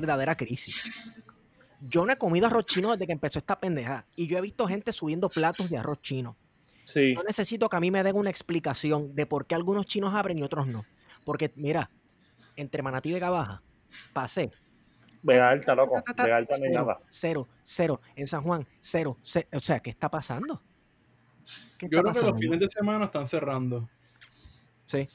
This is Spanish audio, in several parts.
verdadera crisis. Yo no he comido arroz chino desde que empezó esta pendeja. Y yo he visto gente subiendo platos de arroz chino. Sí. Yo necesito que a mí me den una explicación de por qué algunos chinos abren y otros no. Porque, mira, entre Manatí y Vega Baja, pasé. Vega Alta, loco. Ta, ta, ta, Vega Alta no hay cero, nada. cero, cero. En San Juan, cero, ce- O sea, ¿qué está pasando? ¿Qué Yo está creo que pasando? los fines de semana están cerrando. Sí.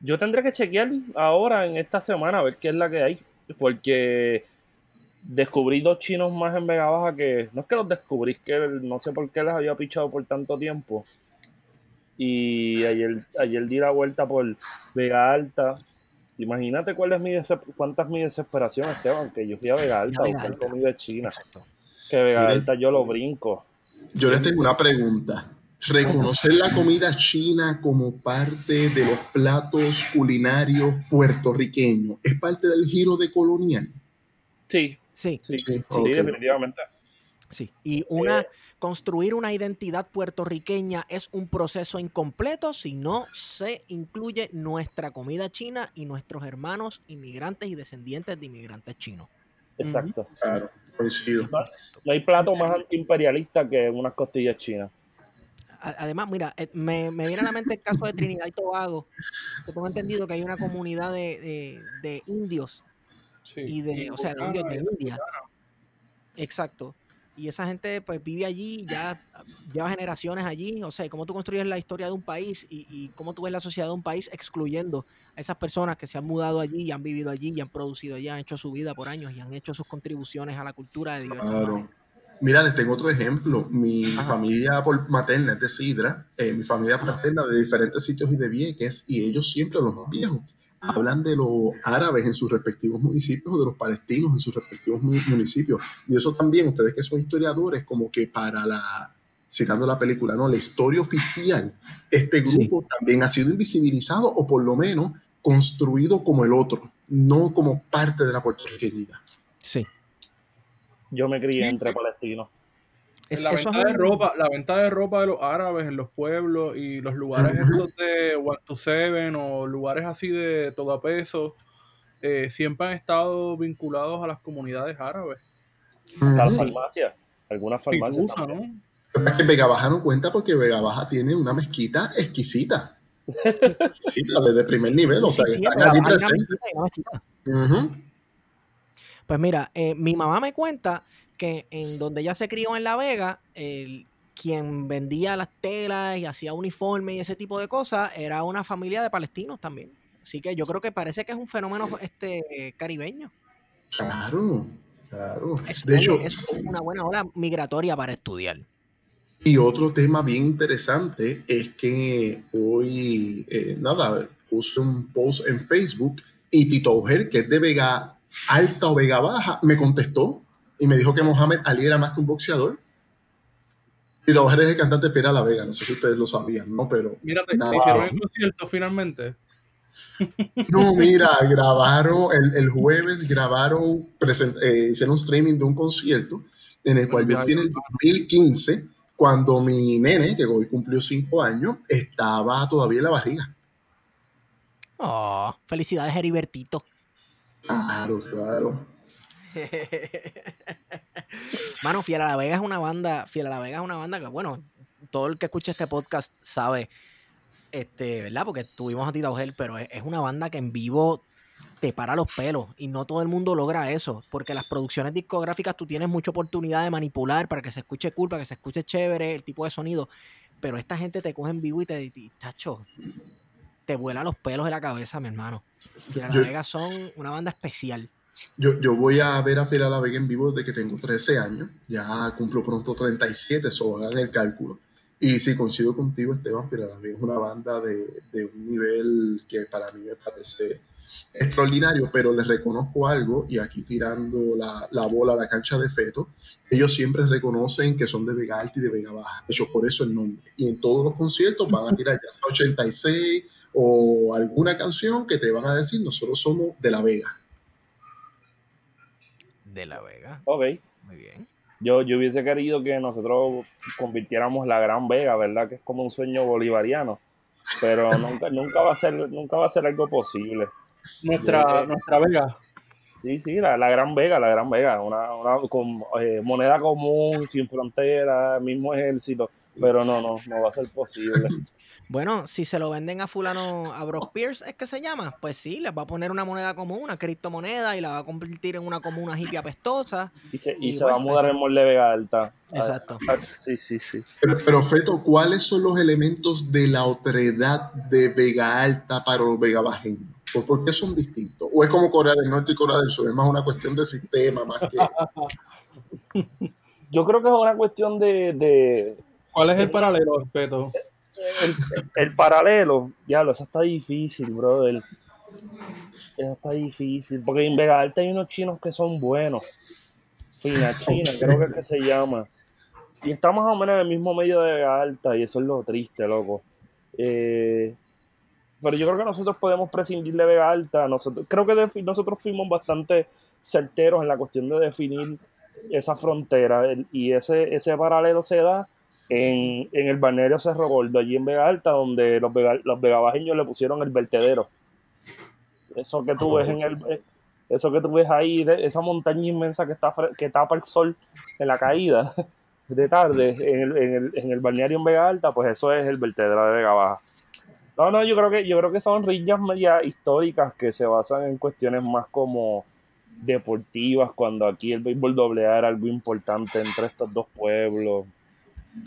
Yo tendré que chequear ahora en esta semana a ver qué es la que hay. Porque descubrí dos chinos más en Vega Baja que no es que los descubrí, es que no sé por qué les había pichado por tanto tiempo. Y ayer, ayer di la vuelta por Vega Alta. Imagínate cuál es mi cuánta es mi desesperación, Esteban, que yo fui a Vega Alta a buscar comida china. Exacto. Que Vega Miren. Alta yo lo brinco. Yo les tengo una pregunta. ¿Reconocer la comida china como parte de los platos culinarios puertorriqueños es parte del giro de colonial? Sí, Sí, sí, definitivamente. sí. Y una, Eh. construir una identidad puertorriqueña es un proceso incompleto si no se incluye nuestra comida china y nuestros hermanos inmigrantes y descendientes de inmigrantes chinos. Exacto. Claro, coincido. No hay plato más antiimperialista que unas costillas chinas. Además, mira, eh, me, me viene a la mente el caso de Trinidad y Tobago. que tengo entendido que hay una comunidad de, de- de indios Sí. y de, o sea, indios de India. Exacto. Y esa gente pues vive allí, ya lleva generaciones allí. O sea, cómo tú construyes la historia de un país y, y cómo tú ves la sociedad de un país excluyendo a esas personas que se han mudado allí y han vivido allí y han producido allí, han hecho su vida por años y han hecho sus contribuciones a la cultura de diversas Claro. maneras. Mira, les tengo otro ejemplo. Mi Ajá. familia materna es de Sidra, eh, mi familia paterna de diferentes sitios y de Vieques, y ellos siempre, los más viejos, hablan de los árabes en sus respectivos municipios o de los palestinos en sus respectivos mu- municipios. Y eso también, ustedes que son historiadores, como que para la, citando la película, ¿no? La historia oficial, este Sí. grupo también ha sido invisibilizado o por lo menos construido como el otro, no como parte de la puertorriqueñidad. Sí. Yo me crié Sí, entre palestinos. Es- la venta de ropa, la venta de ropa de los árabes en los pueblos y los lugares estos de One to Seven o lugares así de todo a peso eh, siempre han estado vinculados a las comunidades árabes. Hasta las Sí. farmacias. Algunas farmacias. usa, también. ¿no? Es que Vega Baja no cuenta porque Vega Baja tiene una mezquita exquisita. Sí, la de, de primer nivel, o sea, Sí, están allí presentes. Pues mira, eh, mi mamá me cuenta que en donde ella se crió en La Vega, el, quien vendía las telas y hacía uniformes y ese tipo de cosas era una familia de palestinos también. Así que yo creo que parece que es un fenómeno este caribeño. Claro, claro. De hecho, es una buena ola migratoria para estudiar. y otro tema bien interesante es que hoy, eh, nada, puse un post en Facebook y Tito Auger, que es de Vega Alta o Vega Baja, me contestó y me dijo que Mohamed Ali era más que un boxeador. Tito Auger es el cantante fiel a La Vega, no sé si ustedes lo sabían, ¿no? Pero Mira, te, hicieron el concierto finalmente. No, mira, grabaron el, el jueves, grabaron, present- eh, hicieron un streaming de un concierto en el cual yo fui en el 2015, cuando mi nene, que hoy cumplió cinco años, estaba todavía en la barriga. Oh, felicidades, Heribertito. Claro, claro. Mano, Fiel a la Vega es una banda, Fiel a la Vega es una banda que, bueno, todo el que escucha este podcast sabe este, ¿verdad? Porque tuvimos a Tita Ojel, pero es, una banda que en vivo te para los pelos y no todo el mundo logra eso, porque las producciones discográficas tú tienes mucha oportunidad de manipular para que se escuche cool, para que se escuche chévere el tipo de sonido, pero esta gente te coge en vivo y te, y, chacho, te vuela los pelos de la cabeza, mi hermano. Fiera La Vega son una banda especial. Yo, yo voy a ver a Fiera La Vega en vivo desde que tengo 13 años. Ya cumplo pronto 37, eso hagan el cálculo. Y sí, coincido contigo, Esteban, Fiera La Vega es una banda de, de un nivel que para mí me parece extraordinario, pero les reconozco algo, y aquí tirando la, la bola a la cancha de feto, ellos siempre reconocen que son de Vega Alta y de Vega Baja. De hecho, por eso el nombre. Y en todos los conciertos van a tirar ya sea 86 o alguna canción que te van a decir, nosotros somos de La Vega. De La Vega. Ok. Muy bien. Yo, yo hubiese querido que nosotros convirtiéramos la Gran Vega, ¿verdad? Que es como un sueño bolivariano. Pero nunca, nunca va a ser, nunca va a ser algo posible. Nuestra, Yo- nuestra Vega. Sí, sí, la, la Gran Vega, la Gran Vega, una, una con, eh, moneda común, sin frontera, mismo ejército, pero no, no, no va a ser posible. Bueno, si se lo venden a fulano, a Brock Pierce, ¿es que se llama? Pues sí, les va a poner una moneda común, una criptomoneda, y la va a convertir en una comuna hippie apestosa. Y se, y Y se va a bueno, mudar el molde Vega Alta. Exacto. Ah, sí, sí, sí. Pero, pero, Feto, ¿cuáles son los elementos de la otredad de Vega Alta para los Vega Bajeños? ¿Por, por qué son distintos? ¿O es como Corea del Norte y Corea del Sur? Es más una cuestión de sistema, más que... Yo creo que es una cuestión de, de ¿Cuál es el paralelo, respeto? el, el paralelo. Diablo, eso está difícil, brother. Eso está difícil, porque en Vega Alta hay unos chinos que son buenos. Fina China, creo que es que se llama. Y está más o menos en el mismo medio de Vega Alta, y eso es lo triste, loco. Eh, pero yo creo que nosotros podemos prescindir de Vega Alta. Nosotros, creo que nosotros fuimos bastante certeros en la cuestión de definir esa frontera. el- y ese, ese paralelo se da en, en el balneario Cerro Gordo, allí en Vega Alta, donde los, vega, los vegabajeños le pusieron el vertedero. Eso que tú ves en el. eh, Eso que tú ves ahí, de- esa montaña inmensa que, está, que tapa el sol en la caída de tarde en el, en el, en el balneario en Vega Alta, pues eso es el vertedero de Vega Baja. No, no, yo creo que, yo creo que son riñas media históricas que se basan en cuestiones más como deportivas, cuando aquí el béisbol doble A era algo importante entre estos dos pueblos,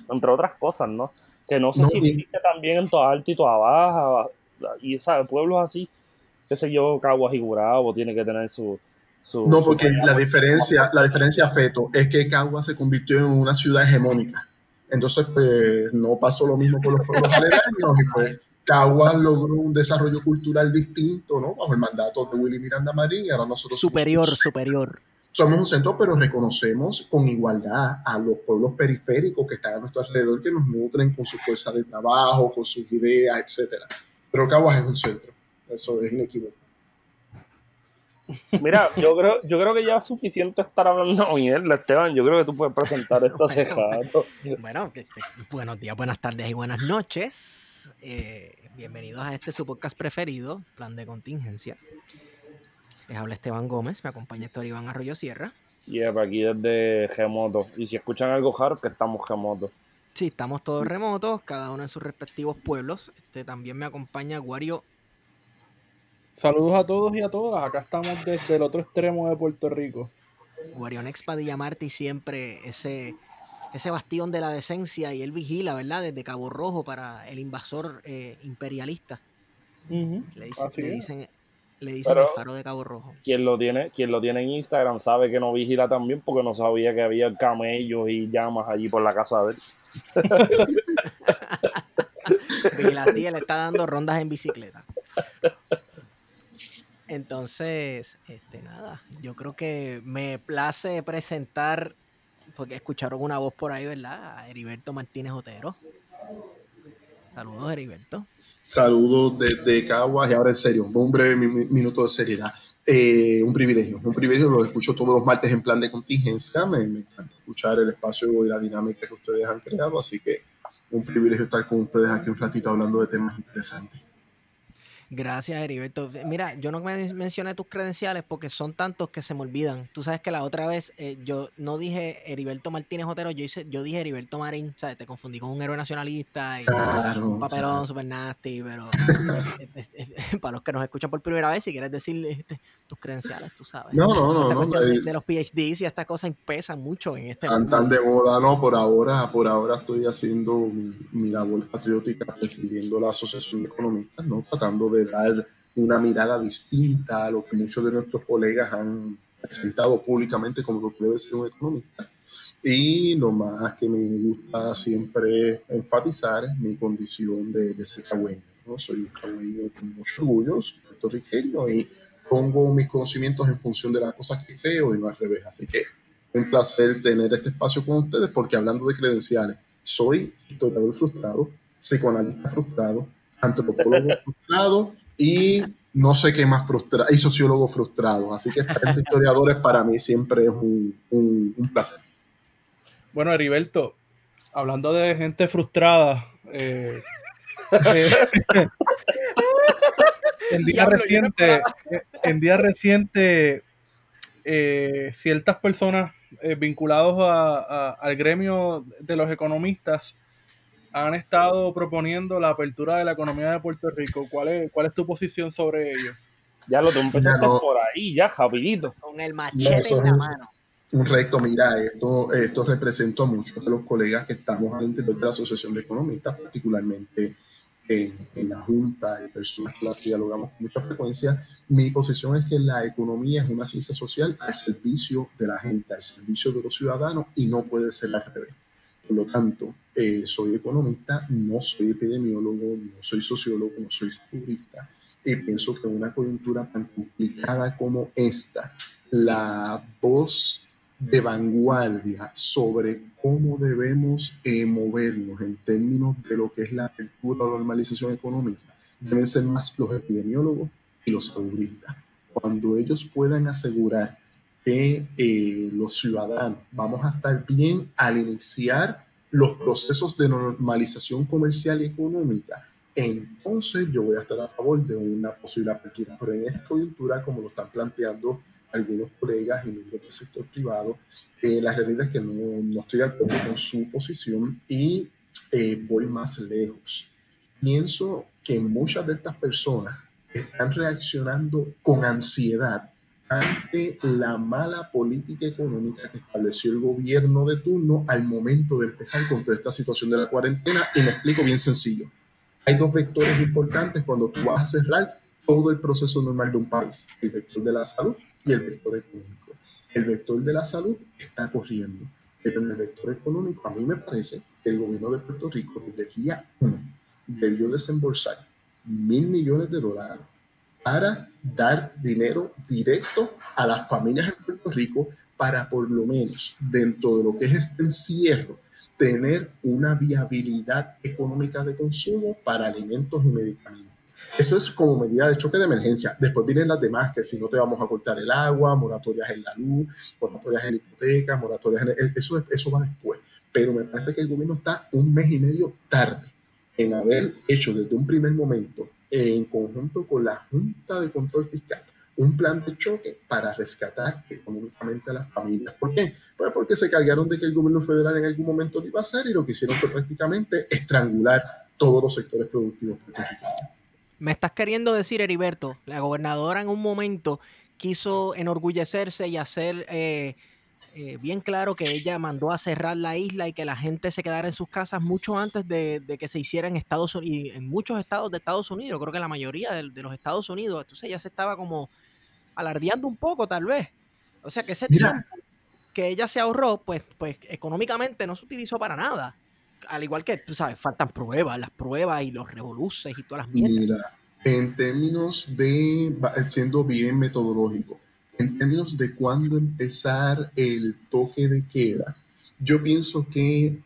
entre otras cosas, ¿no? Que no sé No, si y- existe también en toda alta y toda baja, y ¿sabes? pueblos así, qué sé yo, Caguas y Gurabo tiene que tener su... su No, porque la diferencia, la diferencia, Feto, es que Cagua se convirtió en una ciudad hegemónica. Entonces, pues, no pasó lo mismo con los pueblos aledaños y pues Caguas logró un desarrollo cultural distinto, ¿no? Bajo el mandato de Willy Miranda Marín y ahora nosotros Superior, superior. somos un centro, pero reconocemos con igualdad a los pueblos periféricos que están a nuestro alrededor, que nos nutren con su fuerza de trabajo, con sus ideas, etcétera. Pero Caguas es un centro, eso es inequívoco. Mira, yo creo, yo creo que ya es suficiente estar hablando mierda, Esteban. Yo creo que tú puedes presentar esto hace rato. Bueno, que- buenos días, buenas tardes y buenas noches. Eh, bienvenidos a este su podcast preferido, Plan de Contingencia. Les habla Esteban Gómez, me acompaña Héctor Iván Arroyo Sierra. Y yeah, aquí desde Gemoto. Y si escuchan algo raro, que estamos Gemoto. Sí, estamos todos remotos, cada uno en sus respectivos pueblos. Este también me acompaña Guario. Saludos a todos y a todas. Acá estamos desde el otro extremo de Puerto Rico. Guarionex Padilla Martí siempre ese, ese bastión de la decencia y él vigila, ¿verdad? Desde Cabo Rojo para el invasor eh, imperialista. Le, dice- le dicen, le dicen el faro de Cabo Rojo. Quien lo tiene, quien lo tiene en Instagram sabe que no vigila también porque no sabía que había camellos y llamas allí por la casa de él. Vigila así, él está dando rondas en bicicleta. Entonces, este, nada, yo creo que me place presentar, porque escucharon una voz por ahí, ¿verdad? A Heriberto Martínez Otero. Saludos, Heriberto. Saludos desde Caguas y ahora en serio, un breve mi- mi- minuto de seriedad. Eh, un privilegio, un privilegio, lo escucho todos los martes en plan de contingencia, me encanta escuchar el espacio y la dinámica que ustedes han creado, así que un privilegio estar con ustedes aquí un ratito hablando de temas interesantes. Gracias, Heriberto. Mira, yo no me mencioné tus credenciales porque son tantos que se me olvidan. Tú sabes que la otra vez eh, yo no dije Heriberto Martínez Otero, yo, hice, yo dije Heriberto Marín, ¿sabes? Te confundí con un héroe nacionalista y un papelón super nasty, pero para los que nos escuchan por primera vez, si quieres decir este, tus credenciales, tú sabes. No, no, no. no de, los PhDs y estas cosas pesan mucho en este Tan, tan de moda, no, por ahora, por ahora estoy haciendo mi, mi labor patriótica presidiendo la Asociación de Economistas, ¿no? Tratando de dar una mirada distinta a lo que muchos de nuestros colegas han presentado públicamente como lo que debe ser un economista. Y lo más que me gusta siempre enfatizar es mi condición de, de ser cagüeño. ¿no? Soy un cagüeño con mucho orgullo, soy puertorriqueño y pongo mis conocimientos en función de las cosas que creo y no al revés. Así que un placer tener este espacio con ustedes porque hablando de credenciales, soy historiador frustrado, psicoanalista frustrado, antropólogo frustrado y no sé qué más frustrado, y sociólogo frustrado. Así que estar entre historiadores para mí siempre es un, un, placer. Bueno, Heriberto, hablando de gente frustrada, eh, eh, en día reciente, en día reciente, eh, ciertas personas vinculadas al gremio de los economistas han estado proponiendo la apertura de la economía de Puerto Rico. ¿Cuál es, cuál es tu posición sobre ello? Ya lo, tú empezaste por ahí, ya, rapidito. Con el machete en la mano. Un recto, mira, esto, esto represento a muchos de los colegas que estamos al interior de la Asociación de Economistas, particularmente en, la Junta y personas con las que dialogamos con mucha frecuencia. Mi posición es que la economía es una ciencia social al servicio de la gente, al servicio de los ciudadanos y no puede ser al revés. Por lo tanto, eh, soy economista, no soy epidemiólogo, no soy sociólogo, no soy segurista. Y pienso que en una coyuntura tan complicada como esta, la voz de vanguardia sobre cómo debemos eh, movernos en términos de lo que es la apertura o normalización económica deben ser más los epidemiólogos y los seguristas. Cuando ellos puedan asegurar que eh, los ciudadanos vamos a estar bien al iniciar los procesos de normalización comercial y económica, entonces yo voy a estar a favor de una posible apertura. Pero en esta coyuntura, como lo están planteando algunos colegas y miembros del sector privado, eh, la realidad es que no, no, estoy de acuerdo con su posición y eh, voy más lejos. Pienso que muchas de estas personas están reaccionando con ansiedad ante la mala política económica que estableció el gobierno de turno al momento de empezar con toda esta situación de la cuarentena. Y me explico bien sencillo. Hay dos vectores importantes cuando tú vas a cerrar todo el proceso normal de un país, el vector de la salud y el vector económico. El vector de la salud está corriendo, pero en el vector económico a mí me parece que el gobierno de Puerto Rico desde el día 1 debió desembolsar mil millones de dólares para dar dinero directo a las familias en Puerto Rico para por lo menos dentro de lo que es este encierro tener una viabilidad económica de consumo para alimentos y medicamentos. Eso es como medida de choque de emergencia. Después vienen las demás, que si no te vamos a cortar el agua, moratorias en la luz, moratorias en la hipoteca, moratorias en... Eso, eso va después. Pero me parece que el gobierno está un mes y medio tarde en haber hecho desde un primer momento en conjunto con la Junta de Control Fiscal un plan de choque para rescatar económicamente a las familias. ¿Por qué? Pues porque se cargaron de que el gobierno federal en algún momento lo iba a hacer y lo que hicieron fue prácticamente estrangular todos los sectores productivos Me estás queriendo decir, Heriberto, la gobernadora en un momento quiso enorgullecerse y hacer eh, eh, bien claro que ella mandó a cerrar la isla y que la gente se quedara en sus casas mucho antes de, que se hiciera en Estados Unidos, en muchos estados de Estados Unidos, creo que la mayoría de, los Estados Unidos, entonces ya se estaba como alardeando un poco tal vez. O sea que ese tiempo que ella se ahorró, pues, pues económicamente no se utilizó para nada. Al igual que, tú sabes, faltan pruebas, las pruebas y los revoluces y todas las mierdas. Mira, en términos de, siendo bien metodológico, en términos de cuándo empezar el toque de queda, yo pienso que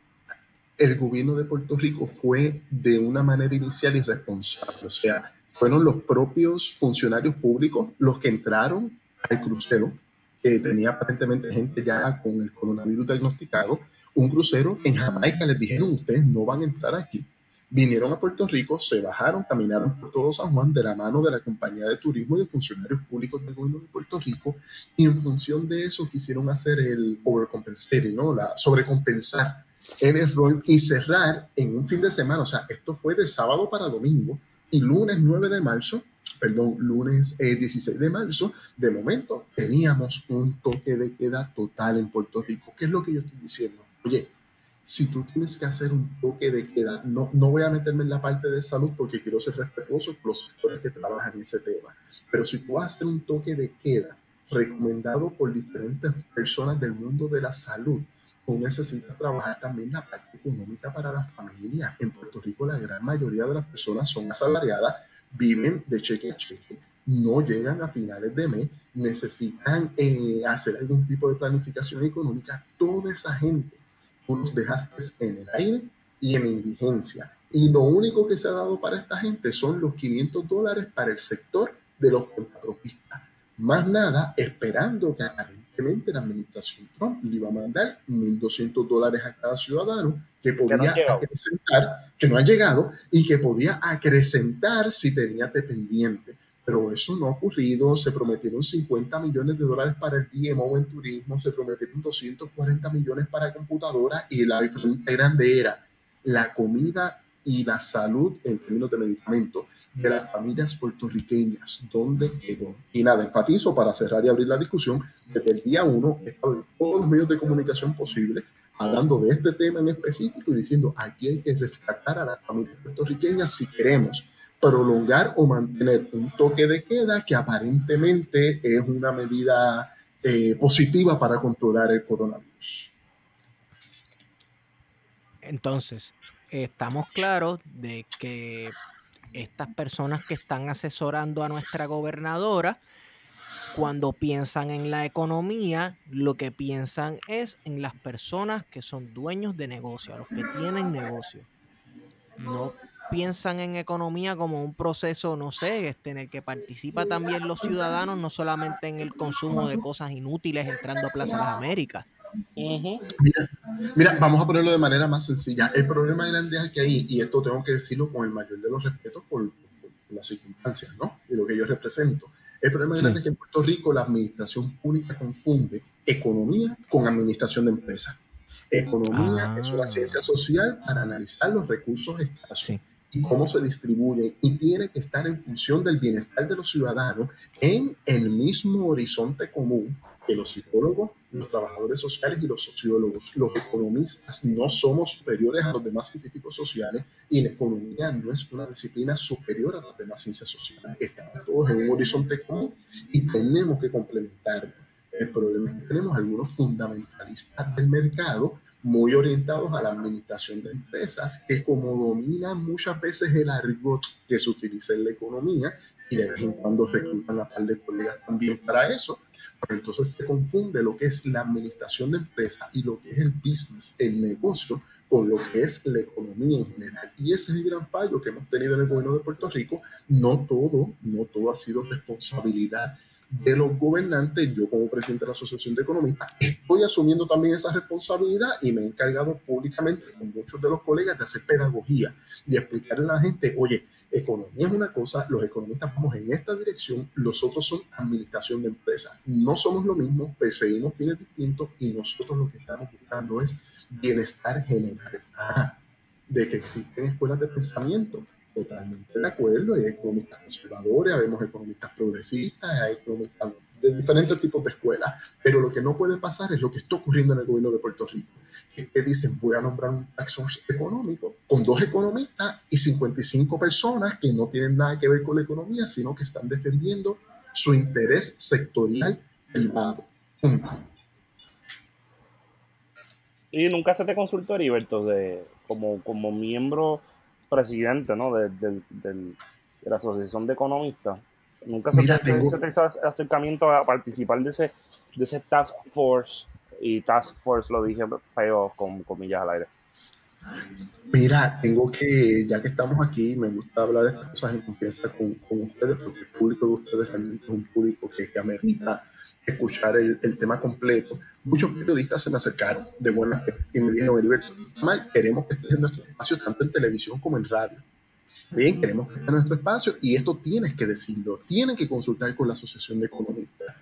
el gobierno de Puerto Rico fue de una manera inicial irresponsable. O sea, fueron los propios funcionarios públicos los que entraron al crucero, que tenía aparentemente gente ya con el coronavirus diagnosticado, un crucero en Jamaica les dijeron, ustedes no van a entrar aquí. Vinieron a Puerto Rico, se bajaron, caminaron por todo San Juan de la mano de la compañía de turismo y de funcionarios públicos del gobierno de Puerto Rico, y en función de eso quisieron hacer el overcompensating, ¿no? La sobrecompensar el error y cerrar en un fin de semana, o sea, esto fue de sábado para domingo, y lunes 9 de marzo perdón, lunes 16 eh, de marzo, de momento teníamos un toque de queda total en Puerto Rico. ¿Qué es lo que yo estoy diciendo? Oye, si tú tienes que hacer un toque de queda, no, no voy a meterme en la parte de salud porque quiero ser respetuoso con los sectores que trabajan en ese tema, pero si tú haces un toque de queda recomendado por diferentes personas del mundo de la salud, tú necesitas trabajar también la parte económica para la familia. En Puerto Rico la gran mayoría de las personas son asalariadas viven de cheque a cheque, no llegan a finales de mes, necesitan eh, hacer algún tipo de planificación económica. Toda esa gente tú los dejaste en el aire y en indigencia. Y lo único que se ha dado para esta gente son los 500 dólares para el sector de los cuentapropistas. Más nada, esperando que aparentemente la administración Trump le iba a mandar 1.200 dólares a cada ciudadano que podía acrecentar, que no ha llegado y que podía acrecentar si tenía dependiente. Pero eso no ha ocurrido. Se prometieron 50 millones de dólares para el DMO en turismo, se prometieron 240 millones para computadora y la grande era la comida y la salud en términos de medicamentos de las familias puertorriqueñas, ¿dónde quedó? Y nada, enfatizo para cerrar y abrir la discusión, desde el día uno he estado en todos los medios de comunicación posibles hablando de este tema en específico y diciendo aquí hay que rescatar a las familias puertorriqueñas si queremos prolongar o mantener un toque de queda que aparentemente es una medida eh, positiva para controlar el coronavirus. Entonces, estamos claros de que estas personas que están asesorando a nuestra gobernadora cuando piensan en la economía, lo que piensan es en las personas que son dueños de negocio, a los que tienen negocio. No piensan en economía como un proceso, no sé, este, en el que participa también los ciudadanos, no solamente en el consumo de cosas inútiles entrando a Plaza Las Américas. mira, vamos a ponerlo de manera más sencilla. El problema grande es que ahí, y esto tengo que decirlo con el mayor de los respetos por, por las circunstancias, ¿no? Y lo que yo represento el problema grande es que en Puerto Rico la administración pública confunde economía con administración de empresas. Economía es una ah. ciencia social para analizar los recursos escasos y cómo se distribuyen y tiene que estar en función del bienestar de los ciudadanos en el mismo horizonte común que los psicólogos, los trabajadores sociales y los sociólogos, los economistas no somos superiores a los demás científicos sociales y la economía no es una disciplina superior a las demás ciencias sociales. Estamos todos en un horizonte común y tenemos que complementarlo. El problema es que tenemos algunos fundamentalistas del mercado muy orientados a la administración de empresas que como dominan muchas veces el argot que se utiliza en la economía y de vez en cuando reclutan a par de colegas también para eso, entonces se confunde lo que es la administración de empresa y lo que es el business, el negocio, con lo que es la economía en general. Y ese es el gran fallo que hemos tenido en el gobierno de Puerto Rico. No todo, no todo ha sido responsabilidad de los gobernantes, yo como presidente de la Asociación de Economistas, estoy asumiendo también esa responsabilidad y me he encargado públicamente con muchos de los colegas de hacer pedagogía y explicarle a la gente, oye, economía es una cosa, los economistas vamos en esta dirección, los otros son administración de empresas. No somos lo mismo, perseguimos fines distintos y nosotros lo que estamos buscando es bienestar general. Ah, de que existen escuelas de pensamiento totalmente de acuerdo. Hay economistas conservadores, vemos economistas progresistas, hay economistas de diferentes tipos de escuelas. Pero lo que no puede pasar es lo que está ocurriendo en el gobierno de Puerto Rico. Que dicen, voy a nombrar un tax económico con dos economistas y 55 personas que no tienen nada que ver con la economía, sino que están defendiendo su interés sectorial privado. Y nunca se te consultó, Heriberto, de, como, como miembro presidente ¿no? de, de, la Asociación de Economistas. Nunca se, te, hizo acercamiento a participar de ese, de ese task force, y task force lo dije feo con comillas al aire. Mira, tengo que, ya que estamos aquí, me gusta hablar estas cosas en confianza con, con ustedes, porque el público de ustedes realmente es un público que, que amerita escuchar el, el, tema completo. Muchos periodistas se me acercaron de buena fe y me dijeron, Heriberto, mal, queremos que estés en nuestro espacio tanto en televisión como en radio. Bien, queremos que esté en nuestro espacio y esto tienes que decirlo, tienen que consultar con la Asociación de Economistas.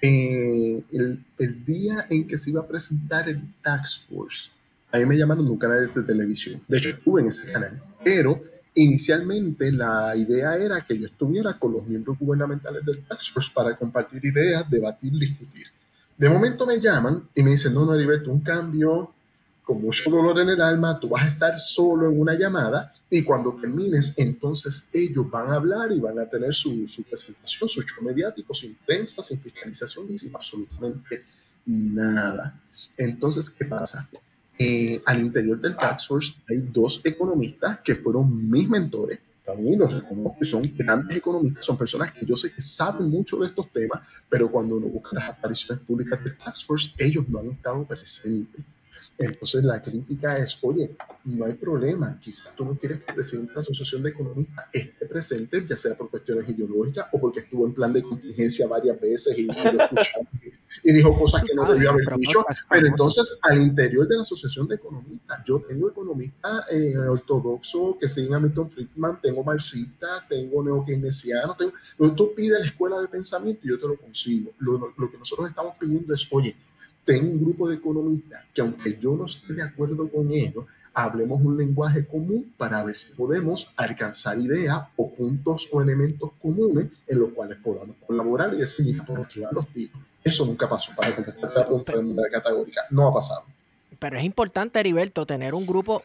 Eh, el, el, día en que se iba a presentar el Tax Force, a mí me llamaron de un canal de televisión. De hecho, estuve en ese canal, pero inicialmente la idea era que yo estuviera con los miembros gubernamentales del Tax Force para compartir ideas, debatir, discutir. De momento me llaman y me dicen, no, no, Heriberto, un cambio, con mucho dolor en el alma, tú vas a estar solo en una llamada y cuando termines, entonces ellos van a hablar y van a tener su, su presentación, su show mediático, sin prensa, sin fiscalización y sin absolutamente nada. Entonces, ¿qué pasa? Eh, al interior del Tax Force hay dos economistas que fueron mis mentores. También los reconozco, son grandes economistas, son personas que yo sé que saben mucho de estos temas, pero cuando uno busca las apariciones públicas del Tax Force, ellos no han estado presentes. Entonces la crítica es, oye, no hay problema, quizás tú no quieres que el presidente de la Asociación de Economistas esté presente, ya sea por cuestiones ideológicas o porque estuvo en plan de contingencia varias veces y, y lo escuchamos y dijo cosas que no debió haber dicho. Pero entonces, al interior de la Asociación de Economistas, yo tengo economistas eh, ortodoxos que siguen a Milton Friedman, tengo marxistas, tengo neokeynesianos, tengo... Tú pides la escuela de pensamiento y yo te lo consigo. Lo, lo que nosotros estamos pidiendo es, oye, tengo un grupo de economistas que aunque yo no esté de acuerdo con ellos, hablemos un lenguaje común para ver si podemos alcanzar ideas o puntos o elementos comunes en los cuales podamos colaborar y decir, mira, por aquí van los tiros. Eso nunca pasó, para contestar la pregunta de manera categórica. No ha pasado. Pero es importante, Heriberto, tener un grupo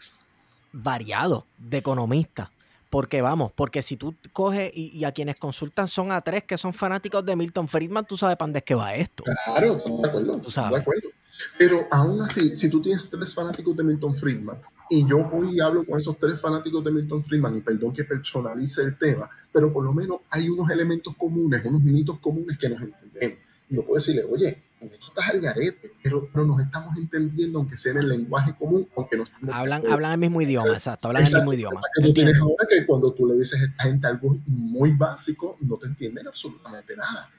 variado de economistas. Porque vamos, porque si tú coges y, y, a quienes consultan son a tres que son fanáticos de Milton Friedman, tú sabes para dónde es que va esto. Claro, estoy de acuerdo. Tú sabes. De acuerdo. Pero aún así, si tú tienes tres fanáticos de Milton Friedman y yo voy y hablo con esos tres fanáticos de Milton Friedman, y perdón que personalice el tema, pero por lo menos hay unos elementos comunes, unos mitos comunes que nos entendemos. Y yo puedo decirle, oye, esto está al garete, pero, pero nos estamos entendiendo, aunque sea en el lenguaje común, aunque no estamos... Hablan, hablan el mismo idioma, exacto, hablan exacto, el mismo idioma. Que tú tienes ahora que cuando tú le dices a esta gente algo muy básico, no te entienden absolutamente nada.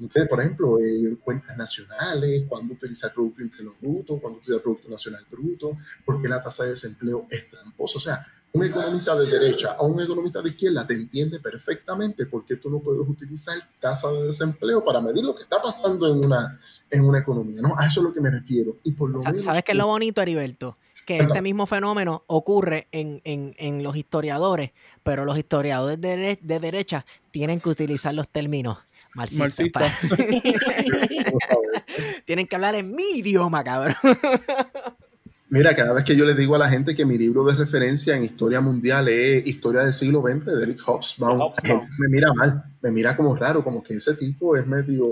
Ustedes, por ejemplo, eh, cuentas nacionales, cuándo utilizar Producto Interno Bruto, cuándo utilizar Producto Nacional Bruto, por qué la tasa de desempleo es tramposa. O sea, un economista de derecha o un economista de izquierda te entiende perfectamente por qué tú no puedes utilizar tasa de desempleo para medir lo que está pasando en una, en una economía. ¿no? A eso es lo que me refiero. Y por lo ¿Sabes menos, qué es lo bonito, Heriberto? Que Perdón. este mismo fenómeno ocurre en, en, en, los historiadores, pero los historiadores de, de derecha tienen que utilizar los términos marxistas. Marxista. tienen que hablar en mi idioma, cabrón. Mira, cada vez que yo le digo a la gente que mi libro de referencia en historia mundial es Historia del siglo XX de Eric Hobsbawm, me mira mal, me mira como raro, como que ese tipo es medio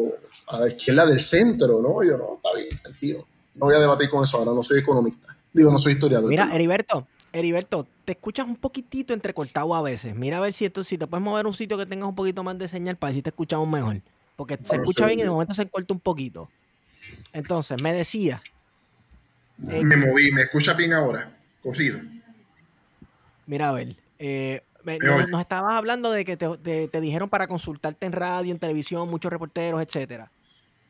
a la izquierda del centro, ¿no? Yo no, está bien, tranquilo. No voy a debatir con eso ahora, no soy economista. Digo, no soy historiador. Mira, Heriberto, Heriberto, te escuchas un poquitito entrecortado a veces. Mira a ver si, esto, si te puedes mover un sitio que tengas un poquito más de señal para ver si te escuchamos mejor. Porque se escucha bien y de momento se corta un poquito. Entonces, me decía eh, me moví, ¿me escucha bien ahora? Corrido. Mira, a ver. Eh, nos, nos, estabas hablando de que te, te, te, dijeron para consultarte en radio, en televisión, muchos reporteros, etcétera.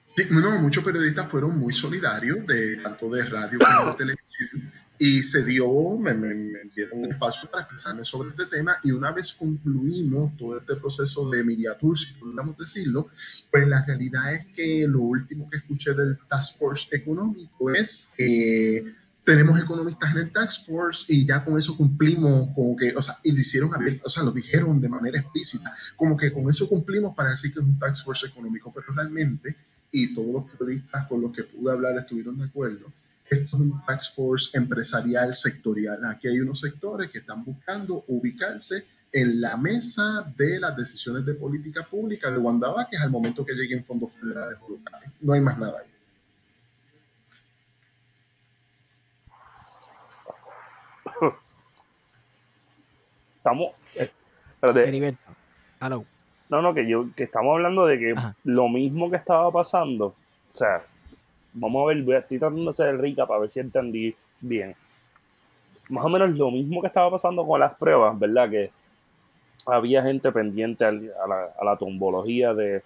Sí, no, muchos periodistas fueron muy solidarios, de, tanto de radio como de televisión, y se dio, me, me, me, dieron un espacio para expresarme sobre este tema, y una vez concluimos todo este proceso de media tour, si podríamos decirlo, pues la realidad es que lo último que escuché del Task Force económico es que tenemos economistas en el Task Force y ya con eso cumplimos, como que, o sea, y lo hicieron abierto, o sea, lo dijeron de manera explícita, como que con eso cumplimos para decir que es un Task Force económico, pero realmente y todos los periodistas con los que pude hablar estuvieron de acuerdo. Esto es un tax force empresarial sectorial. Aquí hay unos sectores que están buscando ubicarse en la mesa de las decisiones de política pública de Wandaba, que es al momento que lleguen fondos federales o locales. No hay más nada ahí. Estamos. Heriberto. Hello. No, no, que yo que estamos hablando de que Ajá. lo mismo que estaba pasando, o sea, vamos a ver, voy a, tratando de ser rica para ver si entendí bien. más o menos lo mismo que estaba pasando con las pruebas, ¿verdad? Que había gente pendiente a, la, a la de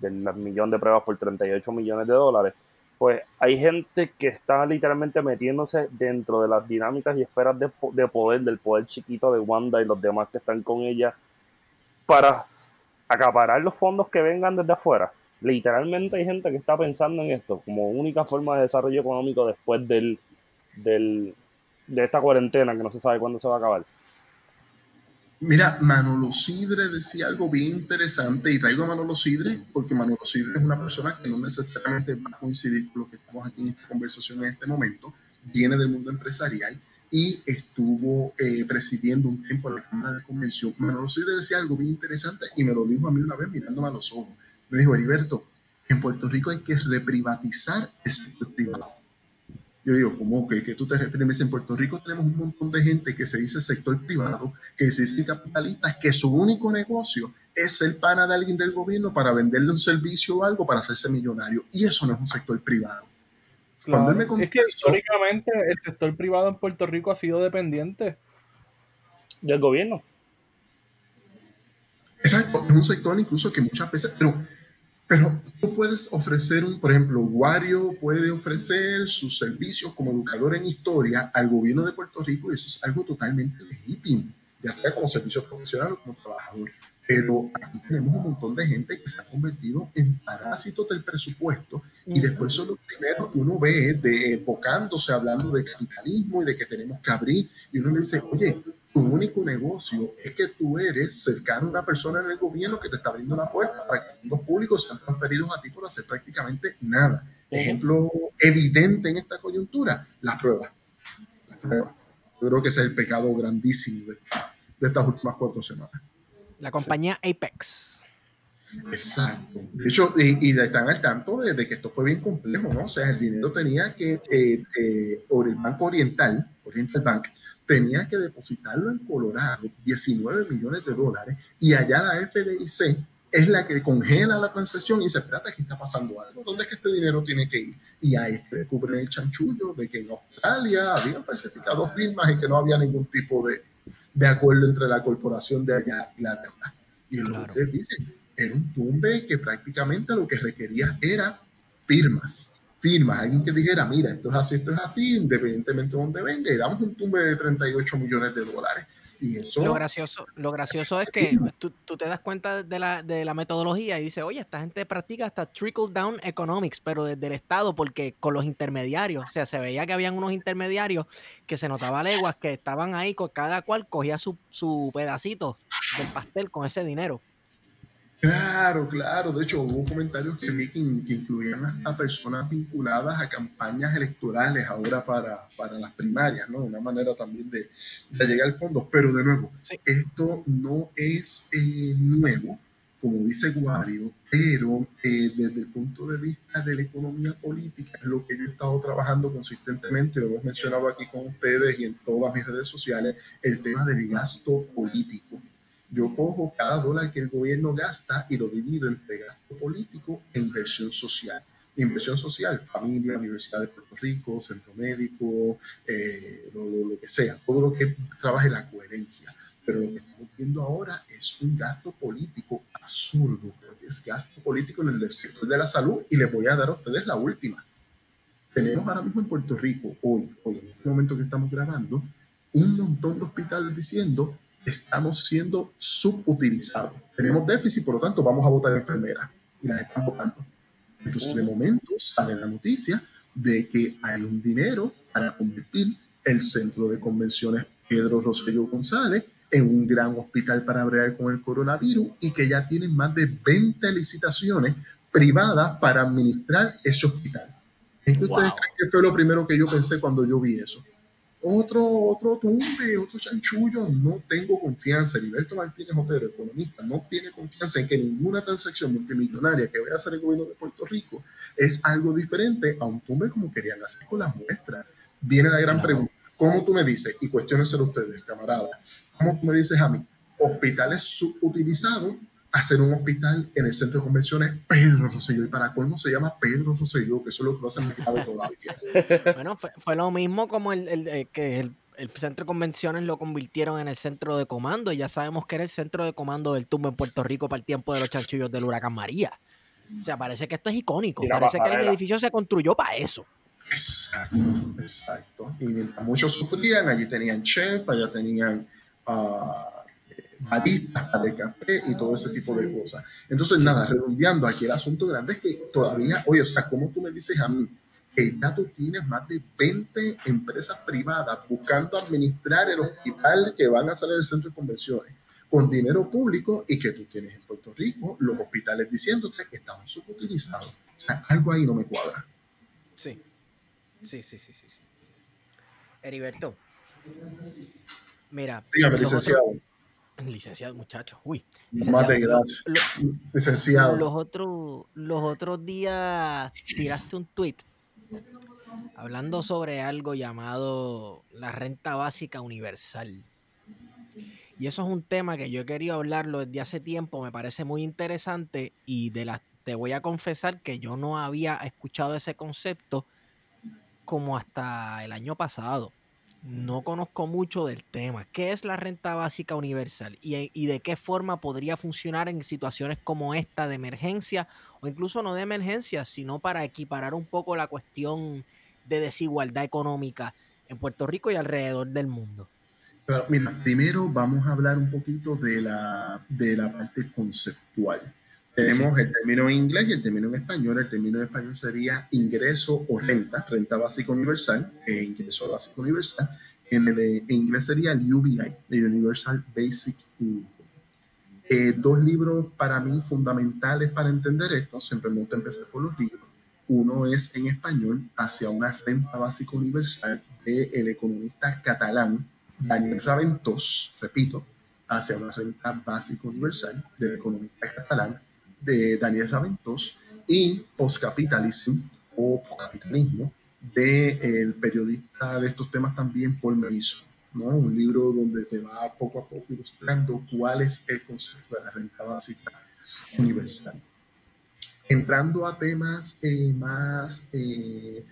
del millón de pruebas por 38 millones de dólares, pues hay gente que está literalmente metiéndose dentro de las dinámicas y esferas de, de poder, del poder chiquito de Wanda y los demás que están con ella, para acaparar los fondos que vengan desde afuera. Literalmente hay gente que está pensando en esto como única forma de desarrollo económico después del, del, de esta cuarentena que no se sabe cuándo se va a acabar. Mira, Manolo Sidre decía algo bien interesante y traigo a Manolo Sidre porque Manolo Sidre es una persona que no necesariamente va a coincidir con lo que estamos aquí en esta conversación en este momento, viene del mundo empresarial y estuvo eh, presidiendo un tiempo la Cámara de Convención. Manolo Sidre decía algo bien interesante y me lo dijo a mí una vez mirándome a los ojos. Me dijo, Heriberto, en Puerto Rico hay que reprivatizar el sector privado yo digo, ¿cómo que, que tú te refieres? En Puerto Rico tenemos un montón de gente que se dice sector privado, que se dice capitalista, que su único negocio es ser pana de alguien del gobierno para venderle un servicio o algo para hacerse millonario. Y eso no es un sector privado. Cuando me es que históricamente el sector privado en Puerto Rico ha sido dependiente del gobierno. Exacto, es un sector incluso que muchas veces, pero pero tú puedes ofrecer un, por ejemplo, Wario puede ofrecer sus servicios como educador en historia al gobierno de Puerto Rico y eso es algo totalmente legítimo, ya sea como servicio profesional o como trabajador. Pero aquí tenemos un montón de gente que se ha convertido en parásitos del presupuesto y después son los primeros que uno ve de, enfocándose, hablando de capitalismo y de que tenemos que abrir. Y uno le dice, oye, tu único negocio es que tú eres cercano a una persona en el gobierno que te está abriendo la puerta para que fondos públicos sean transferidos a ti por hacer prácticamente nada. Ejemplo evidente en esta coyuntura, las pruebas. Yo creo que ese es el pecado grandísimo de, de estas últimas cuatro semanas. La compañía Apex. Exacto. De hecho, y, y, están al tanto de, que esto fue bien complejo, ¿no? O sea, el dinero tenía que, eh, eh, el Banco Oriental, Oriental Bank, tenía que depositarlo en Colorado, 19 millones de dólares, y allá la FDIC es la que congela la transacción y dice, espérate, aquí está pasando algo, ¿dónde es que este dinero tiene que ir? Y ahí se descubre el chanchullo de que en Australia habían falsificado firmas y que no había ningún tipo de, de acuerdo entre la corporación de allá y la deuda. Y lo claro. que dice, era un tumbe que prácticamente lo que requería era firmas firmas, alguien que dijera, mira, esto es así, esto es así, independientemente de dónde venga, y damos un tumbe de 38 millones de dólares. Y eso... Lo gracioso, lo gracioso es que tú, tú, te das cuenta de la, de la metodología y dices, oye, esta gente practica hasta trickle down economics, pero desde el Estado, porque con los intermediarios, o sea, se veía que habían unos intermediarios que se notaba leguas, que estaban ahí, cada cual cogía su, su pedacito del pastel con ese dinero. Claro, claro. De hecho, hubo comentarios que vi que, incluían a personas vinculadas a campañas electorales ahora para, para las primarias, ¿no? Una manera también de, de llegar al fondo. Pero de nuevo, esto no es eh, nuevo, como dice Guario, pero eh, desde el punto de vista de la economía política, es lo que yo he estado trabajando consistentemente, lo hemos mencionado aquí con ustedes y en todas mis redes sociales, el tema del gasto político yo cojo cada dólar que el gobierno gasta y lo divido entre gasto político e inversión social. Inversión social, familia, Universidad de Puerto Rico, centro médico, eh, lo, que sea, todo lo que trabaje la coherencia. Pero lo que estamos viendo ahora es un gasto político absurdo, porque es gasto político en el sector de la salud y les voy a dar a ustedes la última. Tenemos ahora mismo en Puerto Rico, hoy, hoy en este momento que estamos grabando, un montón de hospitales diciendo estamos siendo subutilizados. Tenemos déficit, por lo tanto, vamos a votar enfermeras. Y las están votando. Entonces, de momento, sale la noticia de que hay un dinero para convertir el centro de convenciones Pedro Rosselló González en un gran hospital para bregar con el coronavirus y que ya tienen más de 20 licitaciones privadas para administrar ese hospital. ¿En qué ustedes creen que fue lo primero que yo pensé cuando yo vi eso? Otro, otro tumbe, otro chanchullo, no tengo confianza. Heriberto Martínez Otero, economista, no tiene confianza en que ninguna transacción multimillonaria que vaya a hacer el gobierno de Puerto Rico es algo diferente a un tumbe como querían hacer con las muestras. Viene la gran pregunta, ¿cómo tú me dices, y cuestionenselo ustedes, camaradas, cómo tú me dices a mí, hospitales subutilizados hacer un hospital en el centro de convenciones Pedro Rosselló. Y para colmo se llama Pedro Rosselló, que eso es lo que lo hacen todavía. bueno, fue, lo mismo como el, el, eh, que el el centro de convenciones lo convirtieron en el centro de comando y ya sabemos que era el centro de comando del tumbo en Puerto Rico para el tiempo de los chanchullos del huracán María. O sea, parece que esto es icónico. Parece que el edificio se construyó para eso. Exacto, exacto. Y mientras muchos sufrían, allí tenían chef, allá tenían uh, baristas de café y todo ese tipo de cosas. Entonces, nada, redondeando, aquí el asunto grande es que todavía, oye, o sea, como tú me dices a mí, que ya tú tienes más de 20 empresas privadas buscando administrar el hospital que van a salir del centro de convenciones con dinero público y que tú tienes en Puerto Rico los hospitales diciéndote que están subutilizados. O sea, algo ahí no me cuadra. Sí. Sí, sí, sí, sí. sí. Heriberto. Mira. Dígame, licenciado. Licenciado, muchacho. Uy. Licenciado, Más gracias. licenciado. Los otros, los otros días tiraste un tweet hablando sobre algo llamado la renta básica universal. Y eso es un tema que yo he querido hablarlo desde hace tiempo, me parece muy interesante y de las te voy a confesar que yo no había escuchado ese concepto como hasta el año pasado. No conozco mucho del tema. ¿Qué es la renta básica universal? ¿Y, y de qué forma podría funcionar en situaciones como esta de emergencia o incluso no de emergencia, sino para equiparar un poco la cuestión de desigualdad económica en Puerto Rico y alrededor del mundo? Pero mira, primero vamos a hablar un poquito de la, de la parte conceptual. Tenemos el término en inglés y el término en español. El término en español sería ingreso o renta, renta básica universal, eh, ingreso básico universal. En, inglés sería el UBI, el Universal Basic Income. Eh, dos libros para mí fundamentales para entender esto, siempre me gusta empezar por los libros. Uno es en español, hacia una renta básica universal del el economista catalán Daniel Raventós, repito, hacia una renta básica universal del economista catalán de Daniel Raventós y Postcapitalism o Capitalismo del periodista de estos temas también Paul Mason, ¿no? un libro donde te va poco a poco ilustrando cuál es el concepto de la renta básica universal. Entrando a temas eh, más eh,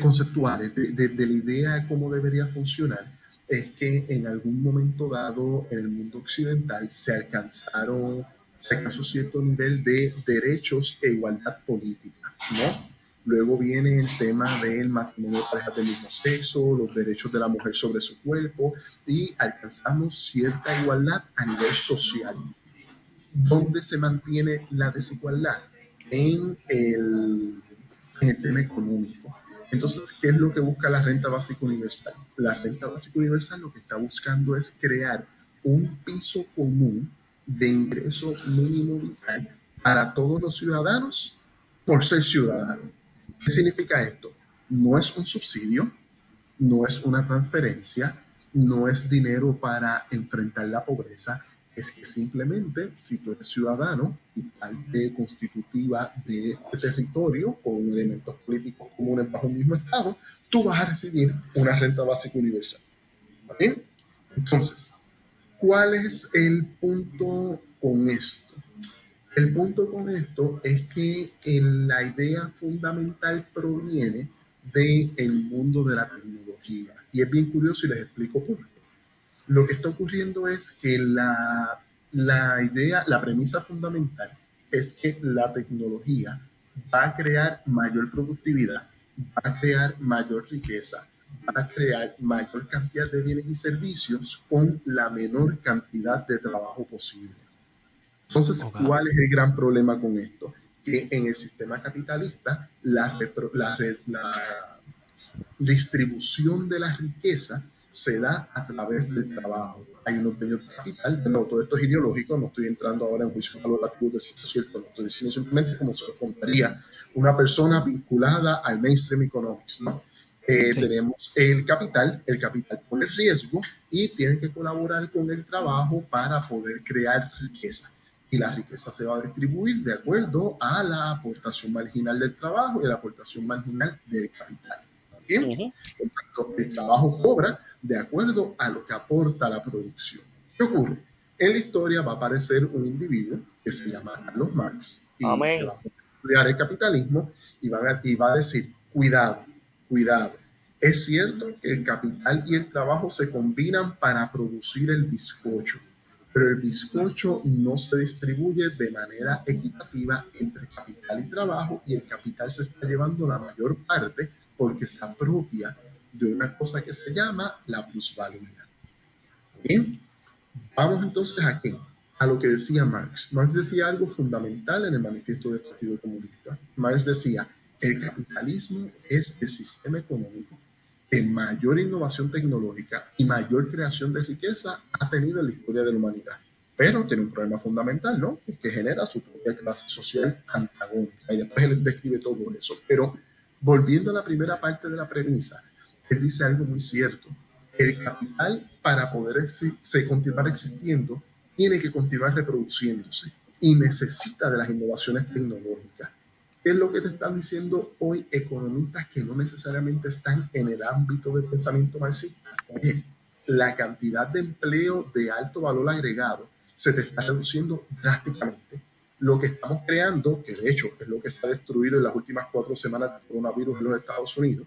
conceptuales, de, de, la idea de cómo debería funcionar, es que en algún momento dado en el mundo occidental se alcanzaron, se alcanzó cierto nivel de derechos e igualdad política, ¿no? Luego viene el tema del matrimonio de parejas del mismo sexo, los derechos de la mujer sobre su cuerpo y alcanzamos cierta igualdad a nivel social. ¿Dónde se mantiene la desigualdad? En el, en el tema económico entonces, ¿qué es lo que busca la renta básica universal? La renta básica universal lo que está buscando es crear un piso común de ingreso mínimo vital para todos los ciudadanos por ser ciudadanos. ¿Qué significa esto? No es un subsidio, no es una transferencia, no es dinero para enfrentar la pobreza, es que simplemente si tú eres ciudadano y parte constitutiva de este territorio con elementos políticos comunes bajo un mismo Estado, tú vas a recibir una renta básica universal. ¿Bien? Entonces, ¿cuál es el punto con esto? El punto con esto es que la idea fundamental proviene del mundo de la tecnología. Y es bien curioso y les explico por qué. Lo que está ocurriendo es que la, la idea, la premisa fundamental es que la tecnología va a crear mayor productividad, va a crear mayor riqueza, a crear mayor cantidad de bienes y servicios con la menor cantidad de trabajo posible. Entonces, ¿cuál es el gran problema con esto? Que en el sistema capitalista la, la, la distribución de la riqueza se da a través del trabajo. Hay unos dueños de capital, no, todo esto es ideológico, no estoy entrando ahora en juicio valorativo de si esto es cierto, no estoy diciendo simplemente como se lo contaría una persona vinculada al mainstream economics, ¿no? Eh, tenemos el capital, el capital pone riesgo y tiene que colaborar con el trabajo para poder crear riqueza. Y la riqueza se va a distribuir de acuerdo a la aportación marginal del trabajo y la aportación marginal del capital. ¿Bien? Por tanto, el trabajo cobra de acuerdo a lo que aporta la producción. ¿Qué ocurre? En la historia va a aparecer un individuo que se llama Carlos Marx y se va a estudiar el capitalismo y va a, y va a decir, cuidado, cuidado, Es cierto que el capital y el trabajo se combinan para producir el bizcocho, pero el bizcocho no se distribuye de manera equitativa entre capital y trabajo y el capital se está llevando la mayor parte porque se apropia de una cosa que se llama la plusvalía. Bien, vamos entonces a qué? A lo que decía Marx. Marx decía algo fundamental en el manifiesto del Partido Comunista. Marx decía, el capitalismo es el sistema económico que mayor innovación tecnológica y mayor creación de riqueza ha tenido en la historia de la humanidad. Pero tiene un problema fundamental, ¿no? Que genera su propia clase social antagónica. Y después él describe todo eso. Pero volviendo a la primera parte de la premisa, él dice algo muy cierto. El capital, para poder se continuar existiendo, tiene que continuar reproduciéndose y necesita de las innovaciones tecnológicas es lo que te están diciendo hoy economistas que no necesariamente están en el ámbito del pensamiento marxista? La cantidad de empleo de alto valor agregado se te está reduciendo drásticamente. Lo que estamos creando, que de hecho es lo que se ha destruido en las últimas cuatro semanas del coronavirus en los Estados Unidos,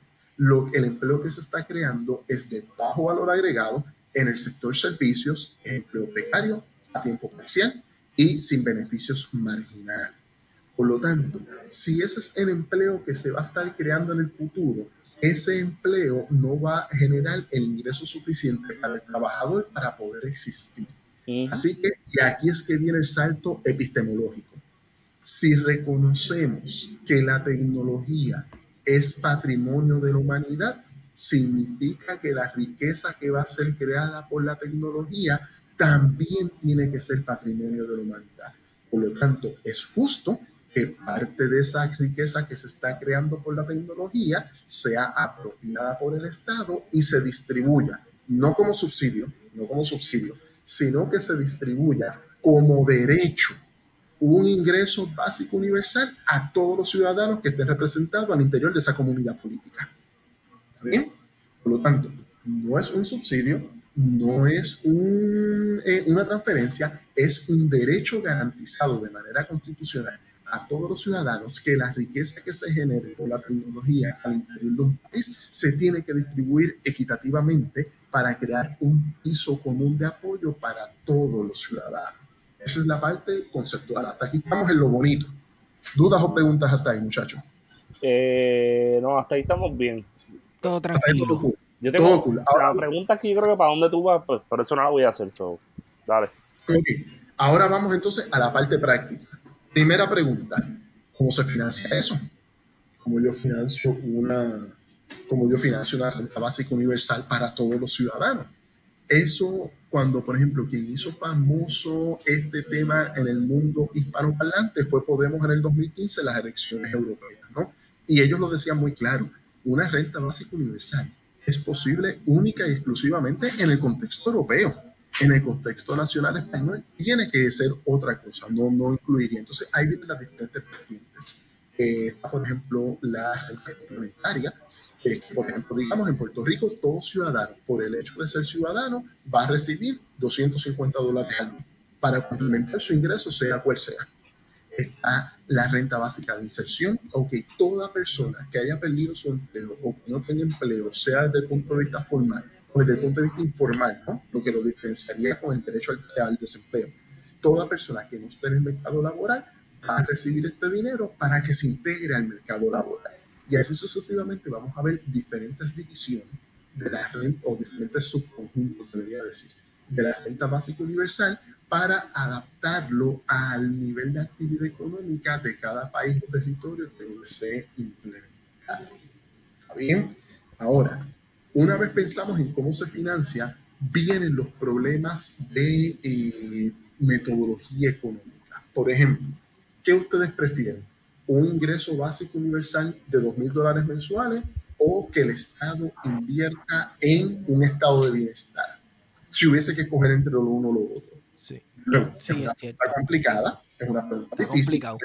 el empleo que se está creando es de bajo valor agregado en el sector servicios, empleo precario, a tiempo parcial y sin beneficios marginales. Por lo tanto, si ese es el empleo que se va a estar creando en el futuro, ese empleo no va a generar el ingreso suficiente para el trabajador para poder existir. Así que, y aquí es que viene el salto epistemológico. Si reconocemos que la tecnología es patrimonio de la humanidad, significa que la riqueza que va a ser creada por la tecnología también tiene que ser patrimonio de la humanidad. Por lo tanto, es justo que parte de esa riqueza que se está creando por la tecnología sea apropiada por el Estado y se distribuya, no como subsidio, no como subsidio, sino que se distribuya como derecho, un ingreso básico universal a todos los ciudadanos que estén representados al interior de esa comunidad política. ¿Bien? Por lo tanto, no es un subsidio, no es eh, una transferencia, es un derecho garantizado de manera constitucional a todos los ciudadanos que la riqueza que se genere por la tecnología al interior de un país se tiene que distribuir equitativamente para crear un piso común de apoyo para todos los ciudadanos. Esa es la parte conceptual. Hasta aquí estamos en lo bonito. ¿Dudas o preguntas hasta ahí, muchachos? Eh, no, hasta ahí estamos bien. Todo tranquilo. Yo tengo una pregunta que yo creo que para dónde tú vas, pues por eso no la voy a hacer. So, dale. Ahora vamos entonces a la parte práctica. Primera pregunta, ¿cómo se financia eso? ¿Cómo yo financio una, cómo yo financio una renta básica universal para todos los ciudadanos? Eso cuando, por ejemplo, quien hizo famoso este tema en el mundo hispanoparlante fue Podemos en el 2015, las elecciones europeas, ¿no? Y ellos lo decían muy claro, una renta básica universal es posible única y exclusivamente en el contexto europeo en el contexto nacional español tiene que ser otra cosa, no, no incluiría. Entonces ahí vienen las diferentes vertientes. Eh, está, por ejemplo, la renta complementaria, que, por ejemplo, digamos, en Puerto Rico, todo ciudadano, por el hecho de ser ciudadano, va a recibir 250 dólares al mes para complementar su ingreso, sea cual sea. Está la renta básica de inserción, o que toda persona que haya perdido su empleo o que no tenga empleo, sea desde el punto de vista formal, desde el punto de vista informal, ¿no? lo que lo diferenciaría con el derecho al, desempleo. Toda persona que no esté en el mercado laboral va a recibir este dinero para que se integre al mercado laboral. Y así sucesivamente vamos a ver diferentes divisiones de la renta, o diferentes subconjuntos, debería decir, de la renta básica universal para adaptarlo al nivel de actividad económica de cada país o territorio donde se implementa. ¿Está bien? Ahora, una vez pensamos en cómo se financia, vienen los problemas de eh, metodología económica. Por ejemplo, ¿qué ustedes prefieren? ¿Un ingreso básico universal de 2 mil dólares mensuales o que el Estado invierta en un estado de bienestar? Si hubiese que escoger entre lo uno o lo otro. Sí, es una pregunta complicada, es una pregunta difícil. Complicado.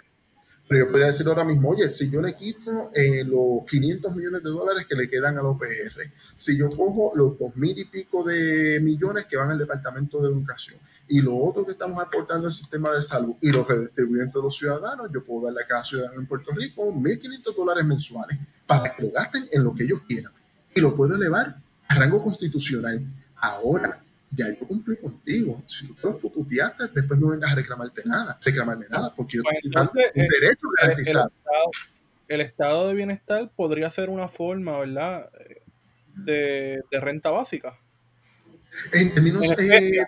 Pero yo podría decir ahora mismo, oye, si yo le quito eh, los 500 millones de dólares que le quedan al OPR, si yo cojo los 2 mil y pico de millones que van al Departamento de Educación y lo otro que estamos aportando al sistema de salud y lo redistribuyo entre los ciudadanos, yo puedo darle a cada ciudadano en Puerto Rico 1.500 dólares mensuales para que lo gasten en lo que ellos quieran. y lo puedo elevar a rango constitucional. Ahora, ya yo cumplí contigo. Si tú te lo fututeaste, después no vengas a reclamarte nada, reclamarme nada, porque yo Pues estoy dando un eh, derecho el, el garantizado. estado, el estado de bienestar podría ser una forma, ¿verdad? De, de renta básica. En términos, En especie, eh,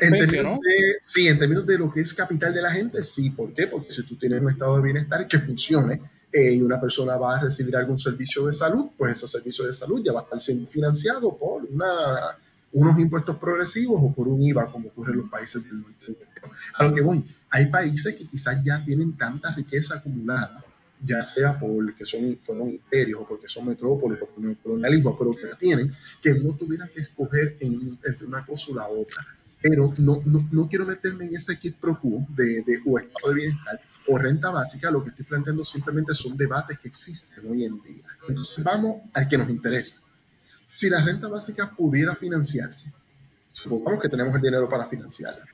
En términos ¿no? de, sí, en términos de lo que es capital de la gente, sí. ¿Por qué? Porque si tú tienes un estado de bienestar que funcione eh, y una persona va a recibir algún servicio de salud, pues ese servicio de salud ya va a estar siendo financiado por una, unos impuestos progresivos o por un IVA, como ocurre en los países del norte europeo. A lo que voy, hay países que quizás ya tienen tanta riqueza acumulada, ya sea porque son, fueron imperios o porque son metrópolis o por el colonialismo, pero que la tienen, que no tuvieran que escoger en- entre una cosa o la otra pero no, no, no quiero meterme en ese kit pro quo de, de o estado de bienestar o renta básica, lo que estoy planteando simplemente son debates que existen hoy en día. Entonces vamos al que nos interesa. Si la renta básica pudiera financiarse, supongamos que tenemos el dinero para financiarla,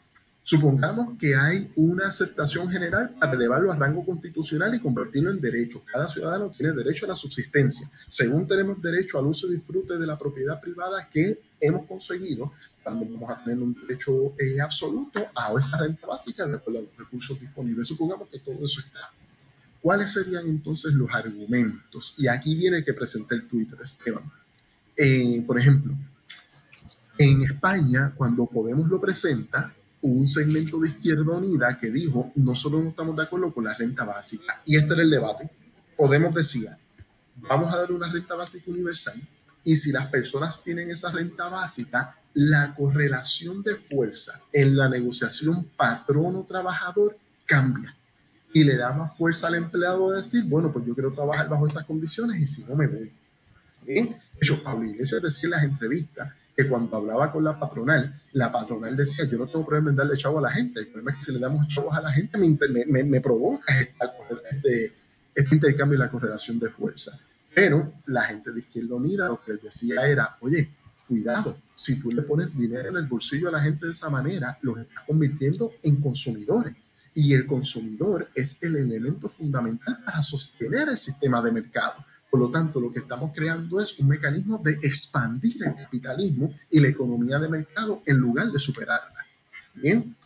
supongamos que hay una aceptación general para elevarlo a rango constitucional y convertirlo en derecho. Cada ciudadano tiene derecho a la subsistencia. Según tenemos derecho al uso y disfrute de la propiedad privada que hemos conseguido, también vamos a tener un derecho eh, absoluto a esa renta básica de acuerdo los recursos disponibles. Supongamos que todo eso está. ¿Cuáles serían entonces los argumentos? Y aquí viene que presenté el Twitter, Esteban. Eh, por ejemplo, en España, cuando Podemos lo presenta, hubo un segmento de Izquierda Unida que dijo, nosotros no estamos de acuerdo con la renta básica. Y este era el debate. Podemos decía, vamos a dar una renta básica universal y si las personas tienen esa renta básica, la correlación de fuerza en la negociación patrono-trabajador cambia y le da más fuerza al empleado a decir, bueno, pues yo quiero trabajar bajo estas condiciones y si no me voy. ¿Bien? Hecho, Pablo Iglesias decía en las entrevistas que cuando hablaba con la patronal, la patronal decía, yo no tengo problema en darle chavo a la gente, el problema es que si le damos chavos a la gente me, me, me- me provoca este, este intercambio y la correlación de fuerza. Pero la gente de Izquierda Unida lo que les decía era, oye, cuidado, si tú le pones dinero en el bolsillo a la gente de esa manera, los estás convirtiendo en consumidores. Y el consumidor es el elemento fundamental para sostener el sistema de mercado. Por lo tanto, lo que estamos creando es un mecanismo de expandir el capitalismo y la economía de mercado en lugar de superarla. Bien,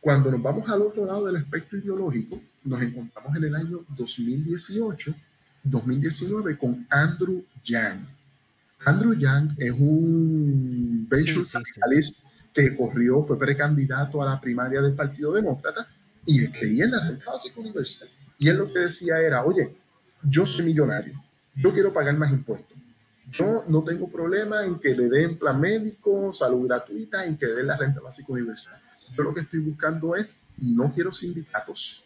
cuando nos vamos al otro lado del espectro ideológico, nos encontramos en el año 2018, 2019 con Andrew Yang. Andrew Yang es un venture Sí, sí, sí. capitalist que corrió, fue precandidato a la primaria del Partido Demócrata y él creía en la renta básica universal. Y él lo que decía era, oye, yo soy millonario, yo quiero pagar más impuestos. Yo no tengo problema en que le den plan médico, salud gratuita y que den la renta básica universal. Yo lo que estoy buscando es, no quiero sindicatos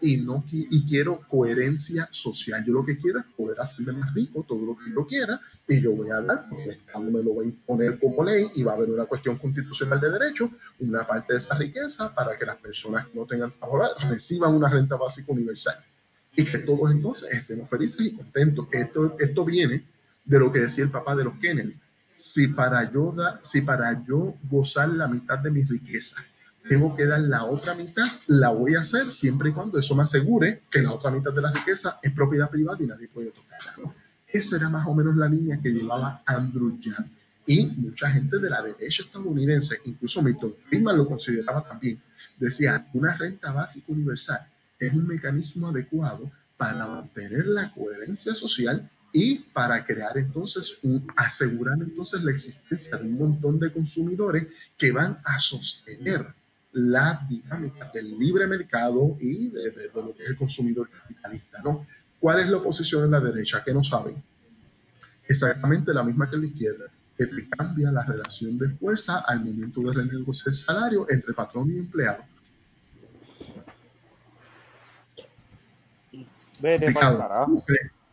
y, no, y quiero coherencia social. Yo lo que quiero es poder hacerme más rico todo lo que yo quiera y yo voy a dar, porque el Estado me lo va a imponer como ley y va a haber una cuestión constitucional de derecho, una parte de esa riqueza para que las personas que no tengan trabajo reciban una renta básica universal y que todos entonces estemos felices y contentos. Esto, esto viene de lo que decía el papá de los Kennedy. Si para, yo da- si para yo gozar la mitad de mi riqueza tengo que dar la otra mitad, la voy a hacer siempre y cuando eso me asegure que la otra mitad de la riqueza es propiedad privada y nadie puede tocarla. ¿no? Esa era más o menos la línea que llevaba Andrew Yang. Y mucha gente de la derecha estadounidense, incluso Milton Friedman lo consideraba también, decía, una renta básica universal es un mecanismo adecuado para mantener la coherencia social y para crear entonces, asegurar entonces la existencia de un montón de consumidores que van a sostener la dinámica del libre mercado y de lo que es el consumidor capitalista, ¿no? ¿Cuál es la oposición en la derecha? Que no saben. Exactamente la misma que en la izquierda, que te cambia la relación de fuerza al momento de renegociar el salario entre patrón y empleado. Vete para carajo.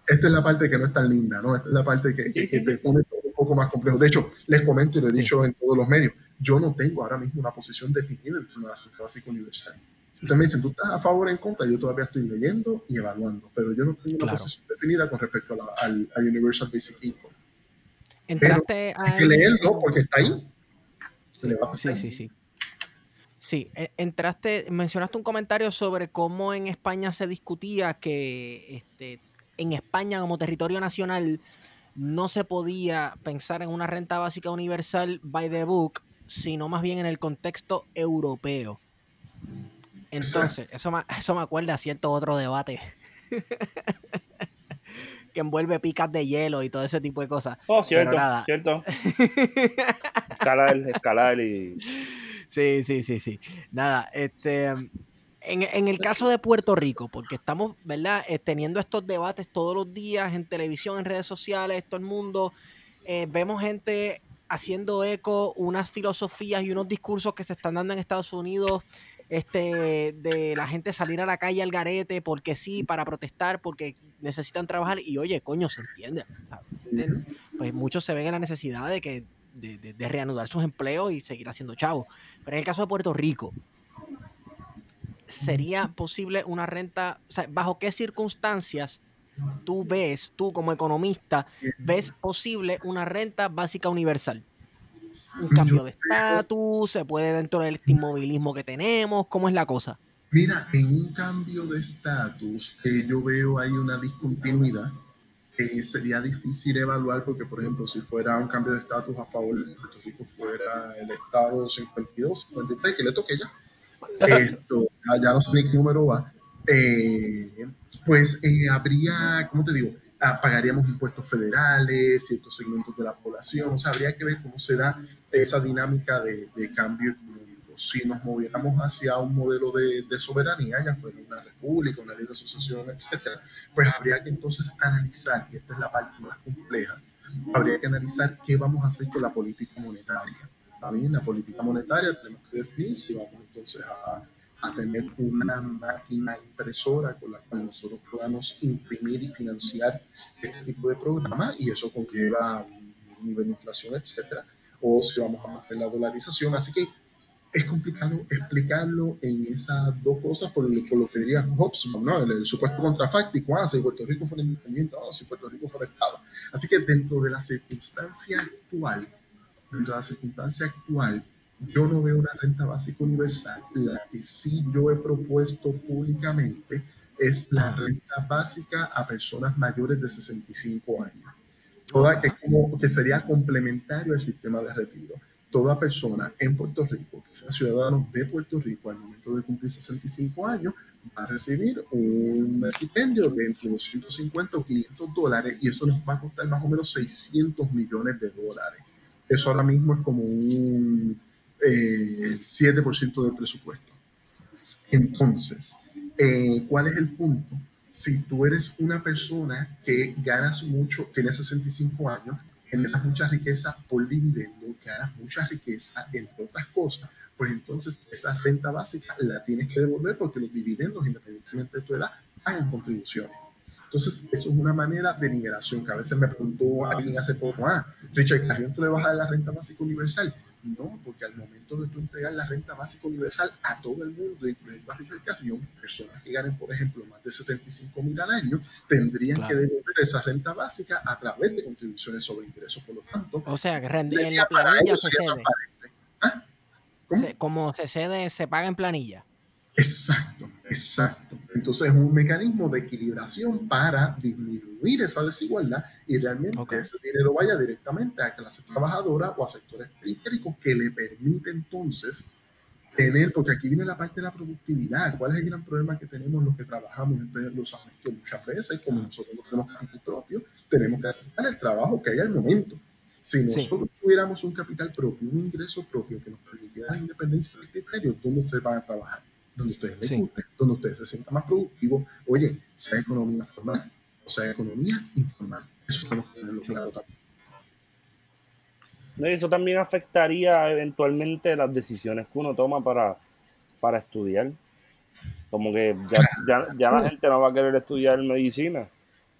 Esta es la parte que no es tan linda, ¿no? Esta es la parte que, que- Sí, que sí, te pone todo un poco más complejo. De hecho, les comento y lo he dicho en todos los medios, yo no tengo ahora mismo una posición definida en renta básica universal. Si ustedes me dicen, ¿tú estás a favor o en contra? Yo todavía estoy leyendo y evaluando, pero yo no tengo una Claro. posición definida con respecto a la- al, al Universal Basic Income. Entraste Hay a que leerlo porque está ahí. Se le va a Sí, sí, sí. Sí, e- entraste, mencionaste un comentario sobre cómo en España se discutía que este, en España como territorio nacional no se podía pensar en una renta básica universal by the book, sino más bien en el contexto europeo. Entonces, eso me, eso me acuerda a cierto otro debate que envuelve picas de hielo y todo ese tipo de cosas. Oh, cierto, cierto. Escalar, escalar y... Sí, sí, sí, sí. Nada, este, en, en el caso de Puerto Rico, porque estamos, ¿verdad? Eh, teniendo estos debates todos los días en televisión, en redes sociales, todo el mundo, eh, vemos gente haciendo eco unas filosofías y unos discursos que se están dando en Estados Unidos, este, de la gente salir a la calle al garete porque sí, para protestar, porque necesitan trabajar y oye, coño, se entiende. Pues muchos se ven en la necesidad de que de, de- de reanudar sus empleos y seguir haciendo chavos. Pero en el caso de Puerto Rico, ¿sería posible una renta? O sea, ¿bajo qué circunstancias tú ves, tú como economista, ves posible una renta básica universal? Un cambio de estatus, se puede dentro del inmovilismo que tenemos, ¿cómo es la cosa? Mira, en un cambio de estatus, eh, yo veo ahí una discontinuidad que sería difícil evaluar porque, por ejemplo, si fuera un cambio de estatus a favor de Puerto Rico, fuera el estado 52, 53, que le toque ya, esto, ya, no sé ni qué número va, eh, pues eh, habría, ¿cómo te digo? Ah, pagaríamos impuestos federales, ciertos segmentos de la población, o sea, habría que ver cómo se da esa dinámica de, de cambio. Si nos moviéramos hacia un modelo de, de soberanía, ya fuera una república, una libre asociación, etcétera, pues habría que entonces analizar, y esta es la parte más compleja, habría que analizar qué vamos a hacer con la política monetaria. ¿Está bien? La política monetaria tenemos que definir si vamos entonces a, a tener una máquina impresora con la cual nosotros podamos imprimir y financiar este tipo de programas y eso conlleva un nivel de inflación, etcétera, o si vamos a mantener la dolarización. Así que es complicado explicarlo en esas dos cosas por, lo- por lo que diría Hobsbawm, ¿no? El, el supuesto contrafáctico, ah, si Puerto Rico fuera independiente, ah, si Puerto Rico fuera Estado. Así que dentro de la circunstancia actual, dentro de la circunstancia actual, yo no veo una renta básica universal. La que sí yo he propuesto públicamente es la renta básica a personas mayores de 65 años. Toda, que, como, que sería complementario al sistema de retiro. Toda persona en Puerto Rico que sea ciudadano de Puerto Rico al momento de cumplir 65 años va a recibir un stipendio de entre 250 o 500 dólares y eso nos va a costar más o menos 600 millones de dólares. Eso ahora mismo es como un eh, 7% del presupuesto. Entonces, eh, ¿cuál es el punto? Si tú eres una persona que ganas mucho, tienes 65 años, generas mucha riqueza por dividendo, ganas mucha riqueza, entre otras cosas, pues entonces esa renta básica la tienes que devolver porque los dividendos, independientemente de tu edad, pagan contribuciones. Entonces, eso es una manera de liberación que a veces me preguntó alguien hace poco, ah, Richard, ¿la gente le vas a dar la renta básica universal? No, porque al momento de tú entregar la renta básica universal a todo el mundo, incluyendo a Richard Carrión, personas que ganen, por ejemplo, más de 75 mil al año, tendrían Claro. que devolver esa renta básica a través de contribuciones sobre ingresos. Por lo tanto, O sea, que en la planilla ellos se cede. ¿Ah? Como se cede, se paga en planilla. Exacto, exacto. Entonces es un mecanismo de equilibración para disminuir esa desigualdad y realmente ese dinero vaya directamente a clase trabajadora o a sectores periféricos que le permite entonces tener, porque aquí viene la parte de la productividad. ¿Cuál es el gran problema que tenemos los que trabajamos? Ustedes lo saben que muchas veces, como nosotros no tenemos capital propio, tenemos que aceptar el trabajo que hay al momento. Si nosotros tuviéramos un capital propio, un ingreso propio que nos permitiera la independencia del criterio, ¿dónde ustedes van a trabajar? Donde ustedes les Sí. guste, donde ustedes se sientan más productivos. Oye, sea economía formal o sea economía informal. Eso tenemos que tenerlo Sí. claro también. Eso también afectaría eventualmente las decisiones que uno toma para, para estudiar. Como que ya, ya, ya la gente no va a querer estudiar medicina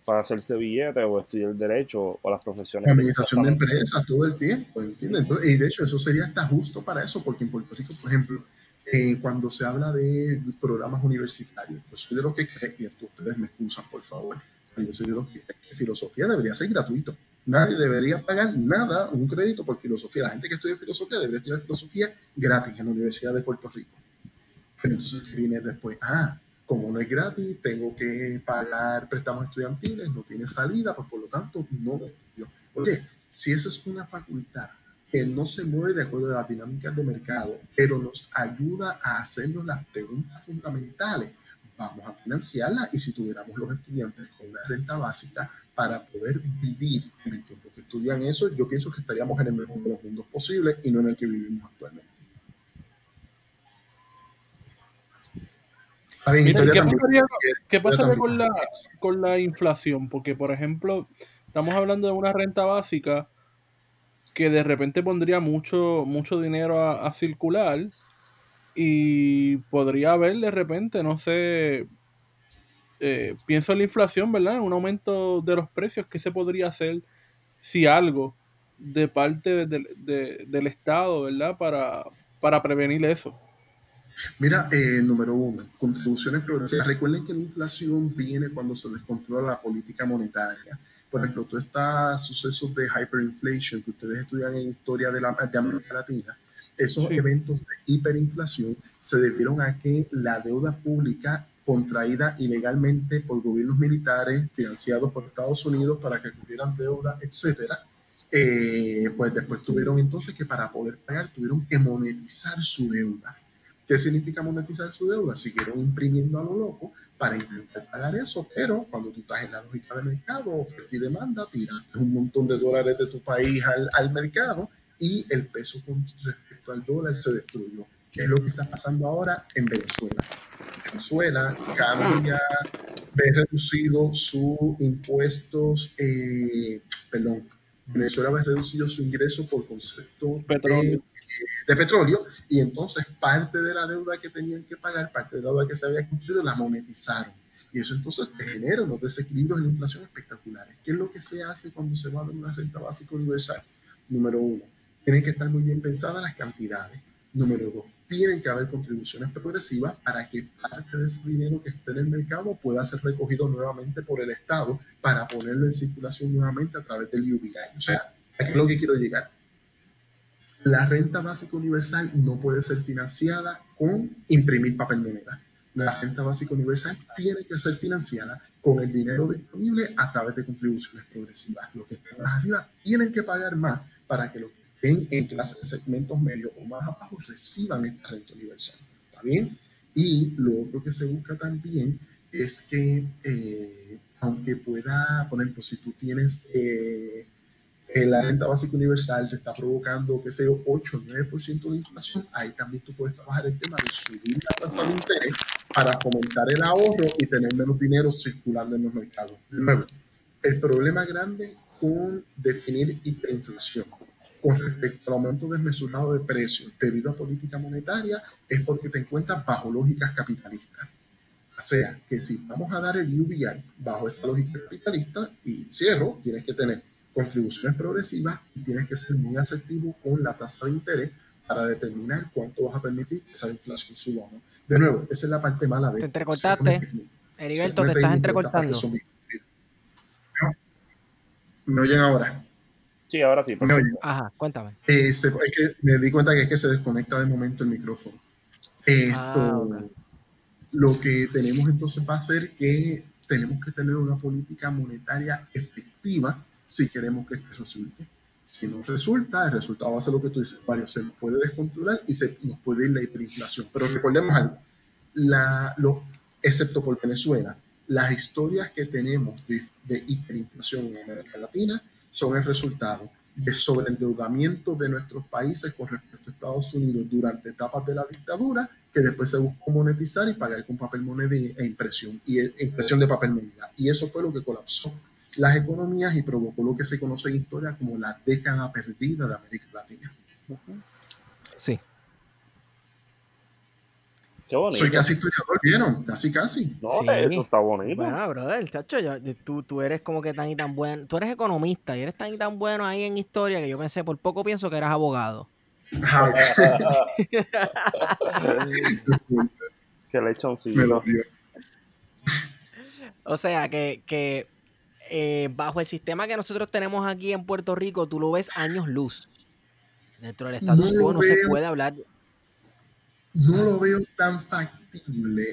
para hacerse billete o estudiar derecho o las profesiones. Administración de empresas todo el tiempo, ¿entiendes? Entonces, y de hecho, eso sería hasta justo para eso, porque en Puerto Rico, por ejemplo, eh, cuando se habla de programas universitarios, yo soy de los que cree, y esto ustedes me excusan, por favor, yo soy de los que cree que filosofía debería ser gratuito. Nadie debería pagar nada, un crédito por filosofía. La gente que estudia filosofía debería estudiar filosofía gratis en la Universidad de Puerto Rico. Entonces, ¿qué viene después? Ah, como no es gratis, tengo que pagar préstamos estudiantiles, no tiene salida, pues por lo tanto no lo estudio. Porque si esa es una facultad que no se mueve de acuerdo a las dinámicas de mercado, pero nos ayuda a hacernos las preguntas fundamentales, vamos a financiarla y si tuviéramos los estudiantes con una renta básica para poder vivir en el tiempo que estudian eso, yo pienso que estaríamos en el mejor de los mundos posible y no en el que vivimos actualmente. ¿Qué pasaría, con, la, con la inflación? Porque, por ejemplo, estamos hablando de una renta básica que de repente pondría mucho, mucho dinero a, circular y podría haber de repente, no sé, eh, pienso en la inflación, ¿verdad? Un aumento de los precios, ¿qué se podría hacer si algo de parte del Estado, ¿verdad? Para, para prevenir eso. Mira, eh, número uno, contribuciones progresivas. Recuerden que la inflación viene cuando se descontrola la política monetaria. Por ejemplo, todos estos sucesos de hyperinflation que ustedes estudian en historia de, la, de América Latina, esos eventos de hiperinflación se debieron a que la deuda pública contraída ilegalmente por gobiernos militares financiados por Estados Unidos para que cubrieran deuda, etcétera, eh, pues después tuvieron entonces que para poder pagar tuvieron que monetizar su deuda. ¿Qué significa monetizar su deuda? Siguieron imprimiendo a lo loco para intentar pagar eso, pero cuando tú estás en la lógica de mercado, oferta y demanda, tiras un montón de dólares de tu país al, al mercado y el peso con respecto al dólar se destruyó. ¿Qué es lo que está pasando ahora en Venezuela? Venezuela cambia, ve reducido sus impuestos, eh, perdón, Venezuela ve reducido su ingreso por concepto petróleo de petróleo y entonces parte de la deuda que tenían que pagar, parte de la deuda que se había cumplido, la monetizaron. Y eso entonces te genera unos desequilibrios en la inflación espectaculares. ¿Qué es lo que se hace cuando se va a dar una renta básica universal? Número uno, tienen que estar muy bien pensadas las cantidades. Número dos, tienen que haber contribuciones progresivas para que parte de ese dinero que esté en el mercado pueda ser recogido nuevamente por el Estado para ponerlo en circulación nuevamente a través del UBI. O sea, aquí es lo que quiero llegar la renta básica universal no puede ser financiada con imprimir papel moneda. La renta básica universal tiene que ser financiada con el dinero disponible a través de contribuciones progresivas. Los que estén más arriba tienen que pagar más para que los que estén en clases segmentos medios o más abajo reciban esta renta universal. ¿Está bien? Y lo otro que se busca también es que, eh, aunque pueda, por ejemplo, si tú tienes eh, eh, la renta básica universal te está provocando, qué sé yo, 8 o 9% de inflación, ahí también tú puedes trabajar el tema de subir la tasa de interés para fomentar el ahorro y tener menos dinero circulando en los mercados. De nuevo, el problema grande con definir hiperinflación con respecto al aumento desmesurado de precios debido a política monetaria es porque te encuentras bajo lógicas capitalistas. O sea, que si vamos a dar el UBI bajo esa lógica capitalista, y cierro, tienes que tener contribuciones progresivas y tienes que ser muy asertivo con la tasa de interés para determinar cuánto vas a permitir que esa inflación suba o no. De nuevo, esa es la parte mala de... Te entrecortaste. Heriberto, te estás entrecortando. ¿Me oyen ahora? Sí, ahora sí. ¿Me oyen? Ajá, cuéntame. Eh, es que me di cuenta que es que se desconecta de momento el micrófono. Esto, ah, Lo que tenemos entonces va a ser que tenemos que tener una política monetaria efectiva si queremos que esto resulte. Si no resulta, el resultado va a ser lo que tú dices, varios se puede descontrolar y se nos puede ir la hiperinflación. Pero recordemos algo, la, lo, excepto por Venezuela, las historias que tenemos de, de hiperinflación en América Latina son el resultado de sobreendeudamiento de nuestros países con respecto a Estados Unidos durante etapas de la dictadura, que después se buscó monetizar y pagar con papel moneda e impresión, y e impresión de papel moneda. Y eso fue lo que colapsó las economías y provocó lo que se conoce en historia como la década perdida de América Latina. Sí. Qué bonito. Soy casi historiador, ¿vieron? Casi, casi. No, eso está bonito. Bueno, brother, chacho, tú, tú eres como que tan y tan bueno. Tú eres economista y eres tan y tan bueno ahí en historia que yo pensé, por poco pienso que eras abogado. Qué lechoncito. O sea, que, que eh, bajo el sistema que nosotros tenemos aquí en Puerto Rico, tú lo ves años luz. Dentro del status quo no, se puede hablar. No lo veo tan factible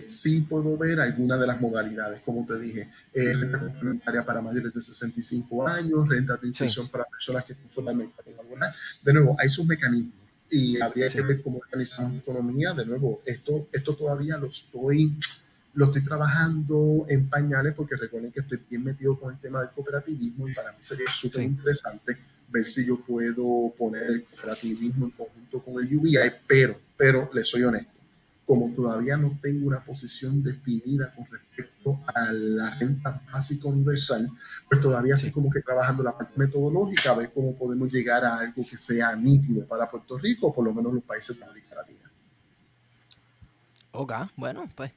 sí puedo ver alguna de las modalidades, como te dije, eh, renta complementaria para mayores de 65 años, renta de inserción para personas que están mercado laboral. De nuevo, hay sus mecanismos y habría que ver cómo organizamos la economía. De nuevo, esto, esto todavía lo estoy, lo estoy trabajando en pañales porque recuerden que estoy bien metido con el tema del cooperativismo y para mí sería súper interesante ver si yo puedo poner el cooperativismo en conjunto con el UBI, pero, pero les soy honesto, como todavía no tengo una posición definida con respecto a la renta básica universal, pues todavía estoy como que trabajando la parte metodológica, a ver cómo podemos llegar a algo que sea nítido para Puerto Rico, o por lo menos los países de América Latina. Ok, bueno, pues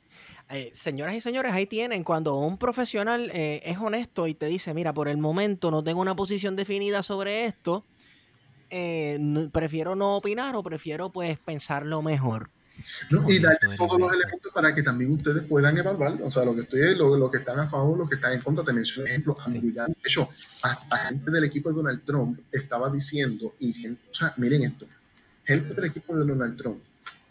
eh, señoras y señores, ahí tienen, cuando un profesional eh, es honesto y te dice, mira, por el momento no tengo una posición definida sobre esto, eh, prefiero no opinar o prefiero pues pensarlo mejor. y darle todos los elementos para que también ustedes puedan evaluar, o sea, lo que estoy, lo, lo que están a favor, lo que están en contra, te menciono ejemplo, de hecho, hasta gente del equipo de Donald Trump estaba diciendo, y o sea, miren esto, gente del equipo de Donald Trump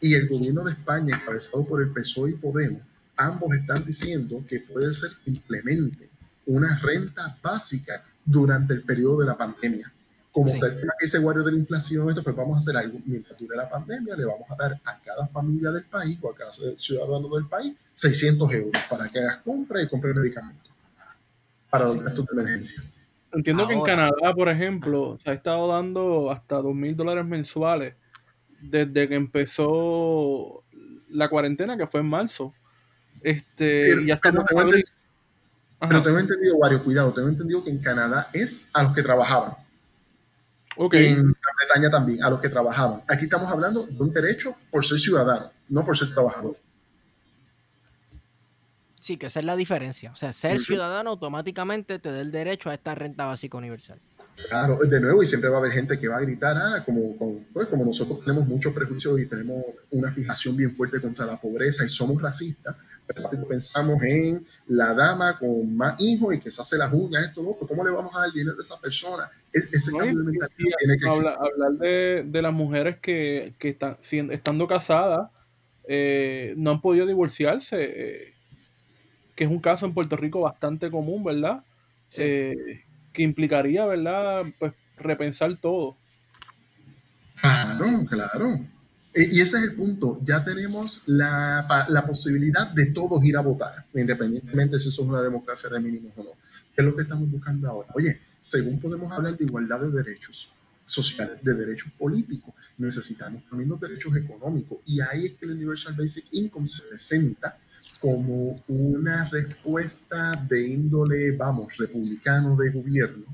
y el gobierno de España, encabezado por el PSOE y Podemos, ambos están diciendo que puede ser implemente una renta básica durante el periodo de la pandemia. Como tema que dice Wario de la inflación, esto, pues vamos a hacer algo. Mientras dure la pandemia, le vamos a dar a cada familia del país o a cada ciudadano del país 600 euros para que hagas compra y compre medicamentos para los gastos de emergencia. Entiendo que en Canadá, por ejemplo, se ha estado dando hasta 2 mil dólares mensuales desde que empezó la cuarentena, que fue en marzo. Este, pero, ya pero, tengo entendido, pero, tengo entendido, Wario, cuidado, tengo entendido que en Canadá es a los que trabajaban. Okay. En Gran Bretaña también, a los que trabajaban. Aquí estamos hablando de un derecho por ser ciudadano, no por ser trabajador. Sí, que esa es la diferencia. O sea, ser ciudadano automáticamente te da el derecho a esta renta básica universal. Claro, de nuevo, y siempre va a haber gente que va a gritar, ah, como, como, pues, como nosotros tenemos muchos prejuicios y tenemos una fijación bien fuerte contra la pobreza y somos racistas, pensamos en la dama con más hijos y que se hace las uñas, esto, otro, ¿cómo le vamos a dar dinero a esa persona? ese cambio de mentalidad tiene que Hablar de, de, las mujeres que, que están estando casadas eh, no han podido divorciarse, eh, que es un caso en Puerto Rico bastante común, ¿verdad? Eh, que implicaría, ¿verdad? Pues repensar todo. Claro, claro. Eh, y ese es el punto. Ya tenemos la, la, posibilidad de todos ir a votar, independientemente si eso es una democracia de mínimos o no. ¿Qué es lo que estamos buscando ahora? Oye, según podemos hablar de igualdad de derechos sociales, de derechos políticos, necesitamos también los derechos económicos. Y ahí es que el Universal Basic Income se presenta como una respuesta de índole, vamos, republicano de gobierno,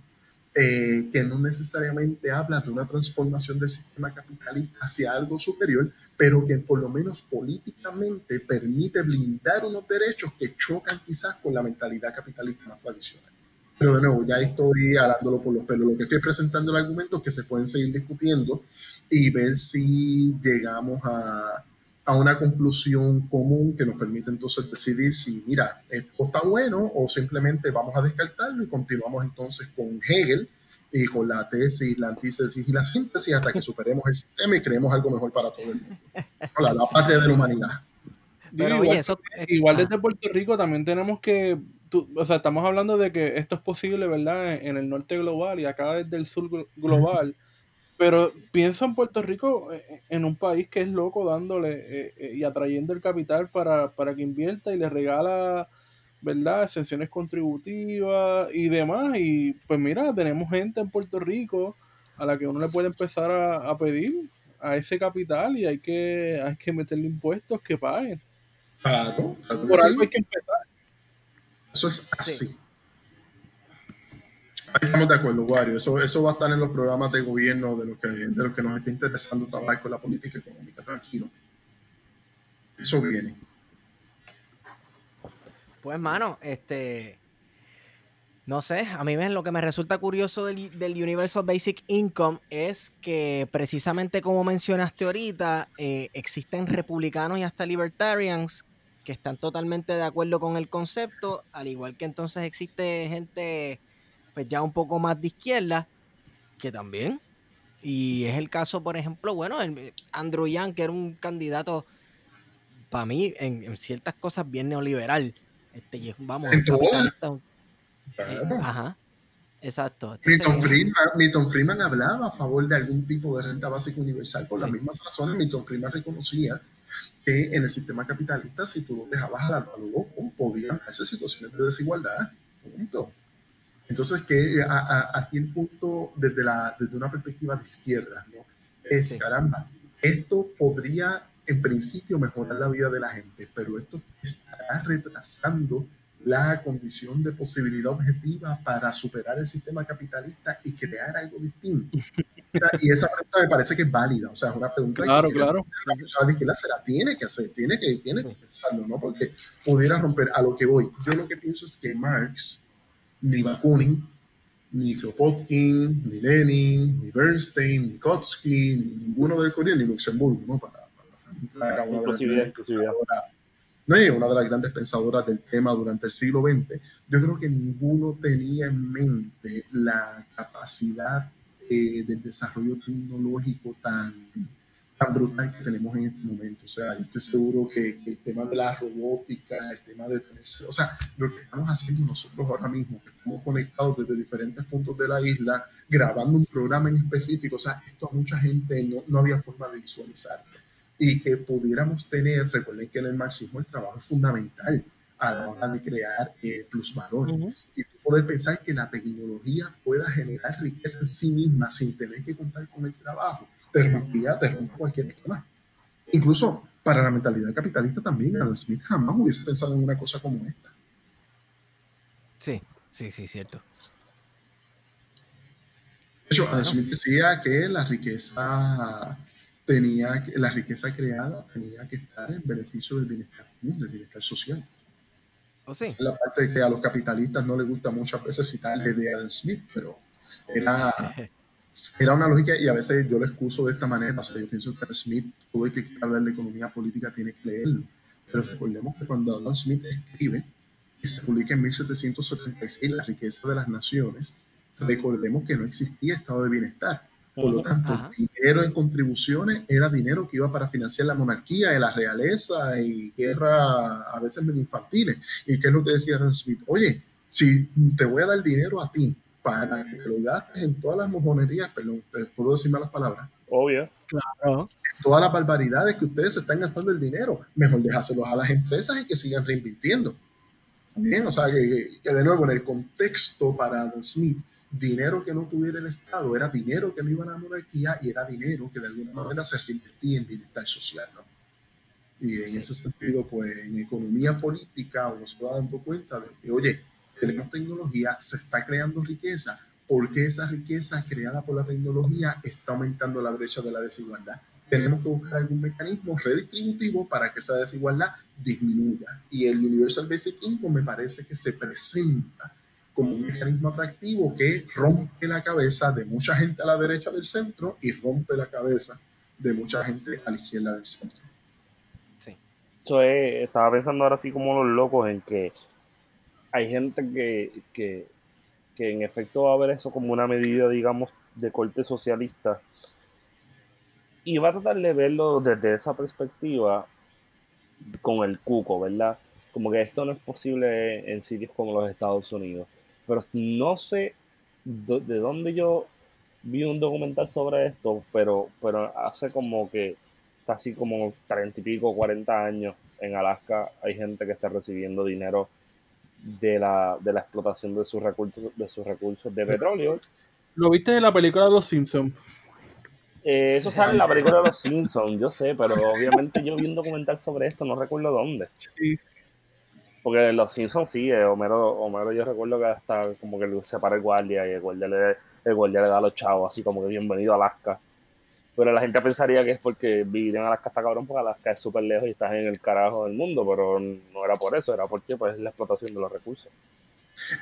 eh, que no necesariamente habla de una transformación del sistema capitalista hacia algo superior, pero que por lo menos políticamente permite blindar unos derechos que chocan quizás con la mentalidad capitalista más tradicional. Pero de nuevo, ya estoy hablándolo por los pelos. Lo que estoy presentando es que se pueden seguir discutiendo y ver si llegamos a, a una conclusión común que nos permite entonces decidir si, mira, esto está bueno o simplemente vamos a descartarlo y continuamos entonces con Hegel y con la tesis, la antítesis y la síntesis hasta que superemos el sistema y creemos algo mejor para todo el mundo. La, la patria de la humanidad. Pero, igual, eso, igual desde Puerto Rico también tenemos que, o sea, estamos hablando de que esto es posible, ¿verdad? En, el norte global y acá desde el sur global. Pero pienso en Puerto Rico eh, eh, en un país que es loco dándole eh, y atrayendo el capital para, para que invierta y le regala, ¿verdad? Exenciones contributivas y demás. Y pues mira, tenemos gente en Puerto Rico a la que uno le puede empezar a, pedir a ese capital y hay que, hay que meterle impuestos que paguen. Claro, Por algo hay que empezar. Eso es así. Estamos de acuerdo, Wario. Eso, eso va a estar en los programas de gobierno de los que, de los que nos está interesando trabajar con la política económica. Tranquilo. Eso viene. Pues, mano, este. No sé, a mí lo que me resulta curioso del, del, Universal Basic Income es que precisamente como mencionaste ahorita, eh, existen republicanos y hasta libertarians que están totalmente de acuerdo con el concepto, al igual que entonces existe gente pues ya un poco más de izquierda, que también. Y es el caso, por ejemplo, bueno, Andrew Yang, que era un candidato para mí, en, en ciertas cosas bien neoliberal. Este, vamos, En capitalista, eh, ajá. Exacto. Entonces, Milton Friedman, Milton Friedman hablaba a favor de algún tipo de renta básica universal por las mismas razones. Milton Friedman reconocía que en el sistema capitalista, si tú lo dejabas al análogo, podían darse situaciones de desigualdad. Punto. Entonces, que a, a- aquí el punto desde, la, desde una perspectiva de izquierda, ¿no? Es, Sí. caramba, esto podría en principio mejorar la vida de la gente, pero esto estará retrasando la condición de posibilidad objetiva para superar el sistema capitalista y crear algo distinto. Y esa pregunta me parece que es válida, o sea, es una pregunta Claro, que claro. la persona de izquierda se la tiene que hacer, tiene que, tiene que pensarlo, ¿no? Porque pudiera romper a lo que voy. Yo lo que pienso es que Marx, ni Bakunin, ni Kropotkin, ni Lenin, ni Bernstein, ni Kotsky, ni ninguno del Corea, ni Luxemburgo, ¿no? Para, para, para una de las no es una de las grandes pensadoras del tema durante el siglo XX. Yo creo que ninguno tenía en mente la capacidad eh, del desarrollo tecnológico tan, tan brutal que tenemos en este momento. O sea, yo estoy seguro que, que el tema de la robótica, el tema de o sea, lo que estamos haciendo nosotros ahora mismo, que estamos conectados desde diferentes puntos de la isla, grabando un programa en específico, o sea, esto a mucha gente no, no había forma de visualizarlo. Y que pudiéramos tener, recuerden que en el marxismo el trabajo es fundamental a la hora de crear eh, plusvalor Ujú. y tú poder pensar que la tecnología pueda generar riqueza en sí misma sin tener que contar con el trabajo, te rompe cualquier esquema. Incluso para la mentalidad capitalista también, Adam Smith jamás hubiese pensado en una cosa como esta. Sí, sí, sí, cierto. De hecho, Adam Smith decía que la riqueza tenía que- la riqueza creada tenía que estar en beneficio del bienestar común, del bienestar social. ¿O sí? Esa es la parte que a los capitalistas no les gusta muchas veces citarle de Adam Smith, pero era, era una lógica y a veces yo lo excuso de esta manera. O sea, yo pienso que Smith, todo el que quiera hablar de economía política tiene que leerlo. Pero recordemos que cuando Adam Smith escribe y se publica en 1776 La riqueza de las naciones, recordemos que no existía estado de bienestar. Por lo tanto, Ajá. el dinero en contribuciones era dinero que iba para financiar la monarquía y la realeza y guerra a veces medio infantiles. ¿Y qué es lo que decía Adam Smith? Oye, si te voy a dar dinero a ti para que te lo gastes en todas las mojonerías, perdón, eh, puedo decir malas palabras, Obvio. Claro. todas las barbaridades que ustedes se están gastando el dinero, mejor dejárselos a las empresas y que sigan reinvirtiendo. Bien, o sea, que, que de nuevo en el contexto para Adam Smith, dinero que no tuviera el Estado era dinero que no iba a la monarquía y era dinero que de alguna manera se reinvertía en bienestar social. ¿no? Y en Sí. ese sentido, pues en economía política uno se va dando cuenta de que, oye, tenemos tecnología, se está creando riqueza, porque esa riqueza creada por la tecnología está aumentando la brecha de la desigualdad. Tenemos que buscar algún mecanismo redistributivo para que esa desigualdad disminuya. Y el Universal Basic Income me parece que se presenta como un mecanismo atractivo que rompe la cabeza de mucha gente a la derecha del centro y rompe la cabeza de mucha gente a la izquierda del centro. Sí. Es- estaba pensando ahora así como los locos en que hay gente que, que, que en efecto va a ver eso como una medida, digamos, de corte socialista y va a tratar de verlo desde esa perspectiva con el cuco, ¿verdad? Como que esto no es posible en sitios como los Estados Unidos. Pero no sé de dónde yo vi un documental sobre esto, pero, pero hace como que casi como 30 y pico, 40 años en Alaska hay gente que está recibiendo dinero de la, de la explotación de sus recursos, de sus recursos de petróleo. ¿Lo viste en la película de Los Simpsons? Eh, eso sale en la película de los Simpsons, yo sé, pero obviamente yo vi un documental sobre esto, no recuerdo dónde. Sí. Porque en los Simpsons sí, eh, Homero, Homero yo recuerdo que hasta como que se para el guardia y el guardia le, el guardia le da a los chavos así como que bienvenido a Alaska. Pero la gente pensaría que es porque vivir en Alaska está cabrón porque Alaska es súper lejos y estás en el carajo del mundo, pero no era por eso, era porque pues es la explotación de los recursos.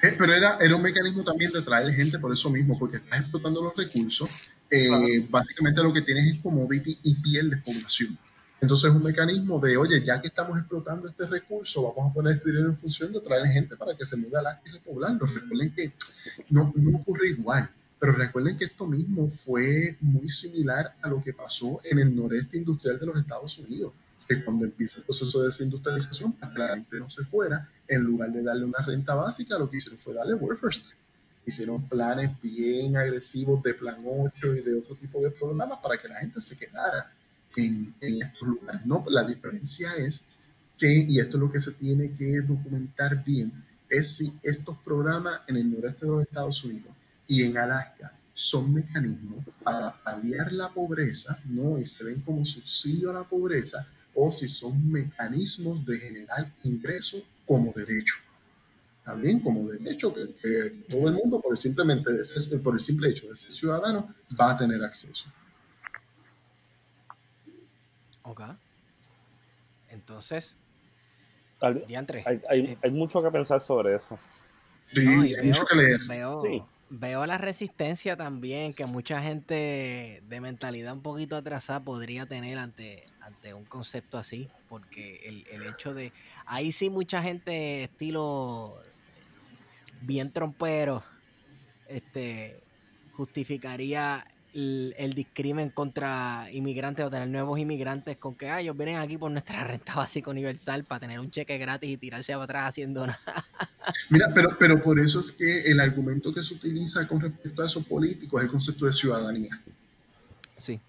Eh, pero era, era un mecanismo también de traer gente por eso mismo, porque estás explotando los recursos. eh, Básicamente lo que tienes es commodity y pierdes población. Entonces es un mecanismo de, oye, ya que estamos explotando este recurso, vamos a poner este dinero en función de traer gente para que se mude a Alaska y repoblarlo. Recuerden que no, no ocurre igual, pero recuerden que esto mismo fue muy similar a lo que pasó en el noreste industrial de los Estados Unidos. que cuando empieza el proceso de desindustrialización, para que la gente no se fuera, en lugar de darle una renta básica, lo que hicieron fue darle welfare state. Hicieron planes bien agresivos de plan 8 y de otro tipo de programas para que la gente se quedara en, en estos lugares. ¿no? La diferencia es que, y esto es lo que se tiene que documentar bien, es si estos programas en el noreste de los Estados Unidos y en Alaska son mecanismos para paliar la pobreza, ¿no? Y se ven como subsidio a la pobreza, o si son mecanismos de generar ingresos como derecho. También como derecho que, todo el mundo, por el, simplemente por el simple hecho de ser ciudadano, va a tener acceso. Ok. Entonces, hay, hay, hay, mucho que pensar sobre eso. Sí, hay mucho que leer. sí veo la resistencia también que mucha gente de mentalidad un poquito atrasada podría tener ante, ante un concepto así, porque el, el hecho de, ahí sí mucha gente estilo bien trompero, este, justificaría el, discrimen contra inmigrantes o tener nuevos inmigrantes con que ellos vienen aquí por nuestra renta básica universal para tener un cheque gratis y tirarse para atrás haciendo nada. Mira, pero, pero por eso es que el argumento que se utiliza con respecto a esos políticos es el concepto de ciudadanía. Sí.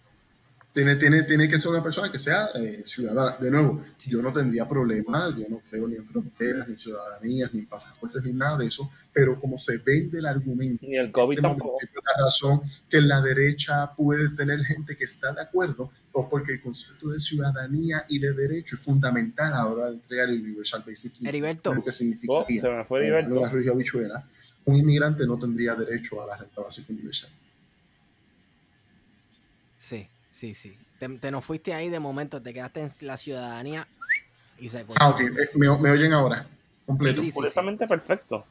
Tiene, tiene, tiene que ser una persona que sea eh, ciudadana. De nuevo, yo no tendría problema, yo no creo ni en fronteras, ni ciudadanías, ni pasaportes, ni nada de eso, pero como se vende el argumento, ni el COVID este tampoco. la razón que en la derecha puede tener gente que está de acuerdo, o porque el concepto de ciudadanía y de derecho es fundamental a la hora de entregar el Universal Basic Income. Heriberto. Lo que significaría, oh, se me fue Heriberto. un inmigrante no tendría derecho a la renta básica universal. Sí. Sí, sí. Te, te, nos fuiste ahí de momento, te quedaste en la ciudadanía y se Ah, ok. Eh, ¿Me, ¿Me, oyen ahora? Completo. Sí, sí, perfecto.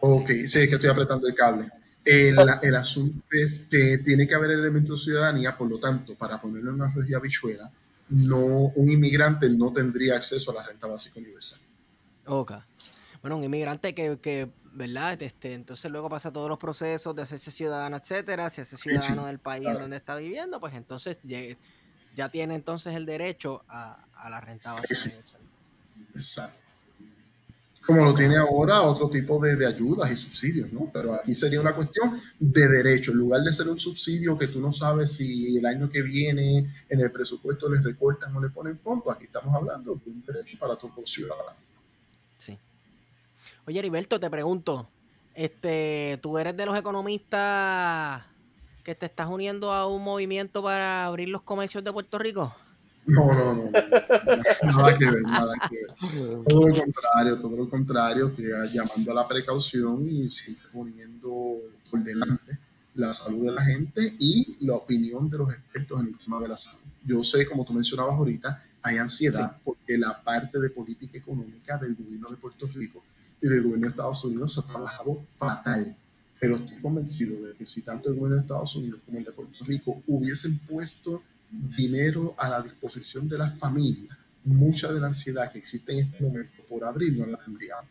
Ok, sí, es que estoy apretando el cable. El, el, asunto es que tiene que haber elementos de ciudadanía, por lo tanto, para ponerlo en una regia bichuela, no, un inmigrante no tendría acceso a la renta básica universal. Ok. Bueno, un inmigrante que, que ¿verdad? Este, entonces luego pasa todos los procesos de hacerse ciudadano, etcétera, si hace ciudadano del país donde está viviendo, pues entonces ya, tiene entonces el derecho a, la renta básica Exacto. Como lo tiene ahora otro tipo de, ayudas y subsidios, ¿no? Pero aquí sería una cuestión de derecho. En lugar de ser un subsidio que tú no sabes si el año que viene en el presupuesto les recortan o le ponen fondo, aquí estamos hablando de un derecho para todos los ciudadanos. Oye, Heriberto, te pregunto, este, ¿tú eres de los economistas que te estás uniendo a un movimiento para abrir los comercios de Puerto Rico? No, no, no. Nada que ver, nada que ver. Todo lo contrario, todo lo contrario, estoy llamando a la precaución y siempre poniendo por delante la salud de la gente y la opinión de los expertos en el tema de la salud. Yo sé, como tú mencionabas ahorita, hay ansiedad porque la parte de política económica del gobierno de Puerto Rico y del gobierno de Estados Unidos se ha trabajado fatal. Pero estoy convencido de que si tanto el gobierno de Estados Unidos como el de Puerto Rico hubiesen puesto dinero a la disposición de las familias, mucha de la ansiedad que existe en este momento por abrir no la tendríamos.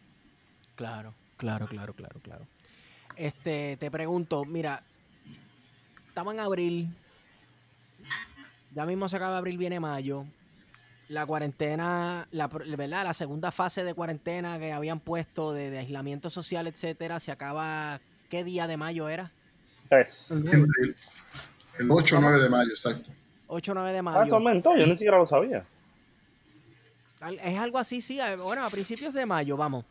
Claro, claro, claro, claro, claro. Este, te pregunto, mira, estamos en abril, ya mismo se acaba abril, viene mayo, la cuarentena, la, ¿verdad? la segunda fase de cuarentena que habían puesto de, aislamiento social, etcétera, se acaba, ¿qué día de mayo era? Es. El, 8 o 9 de mayo, exacto. 8 o 9 de ah, mayo. eso aumentó, yo ni siquiera lo sabía. Es algo así, sí, bueno, a principios de mayo, vamos.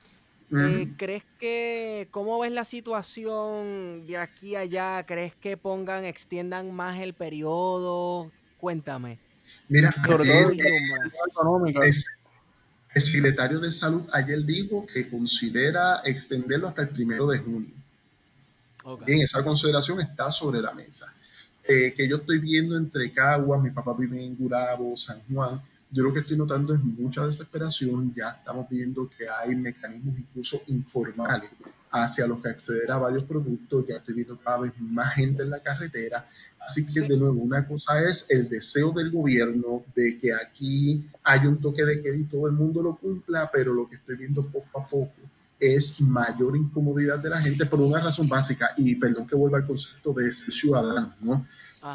Eh, ¿Crees que, cómo ves la situación de aquí a allá? ¿Crees que pongan, extiendan más el periodo? Cuéntame. Mira, el secretario de Salud ayer dijo que considera extenderlo hasta el primero de junio. Bien, esa consideración está sobre la mesa. Eh, que yo estoy viendo entre Caguas, mi papá vive en Gurabo, San Juan. Yo lo que estoy notando es mucha desesperación. Ya estamos viendo que hay mecanismos incluso informales hacia los que acceder a varios productos. Ya estoy viendo cada vez más gente en la carretera. Así que de nuevo, una cosa es el deseo del gobierno de que aquí hay un toque de queda y todo el mundo lo cumpla, pero lo que estoy viendo poco a poco es mayor incomodidad de la gente por una razón básica, y perdón que vuelva al concepto de ser ciudadano, ¿no?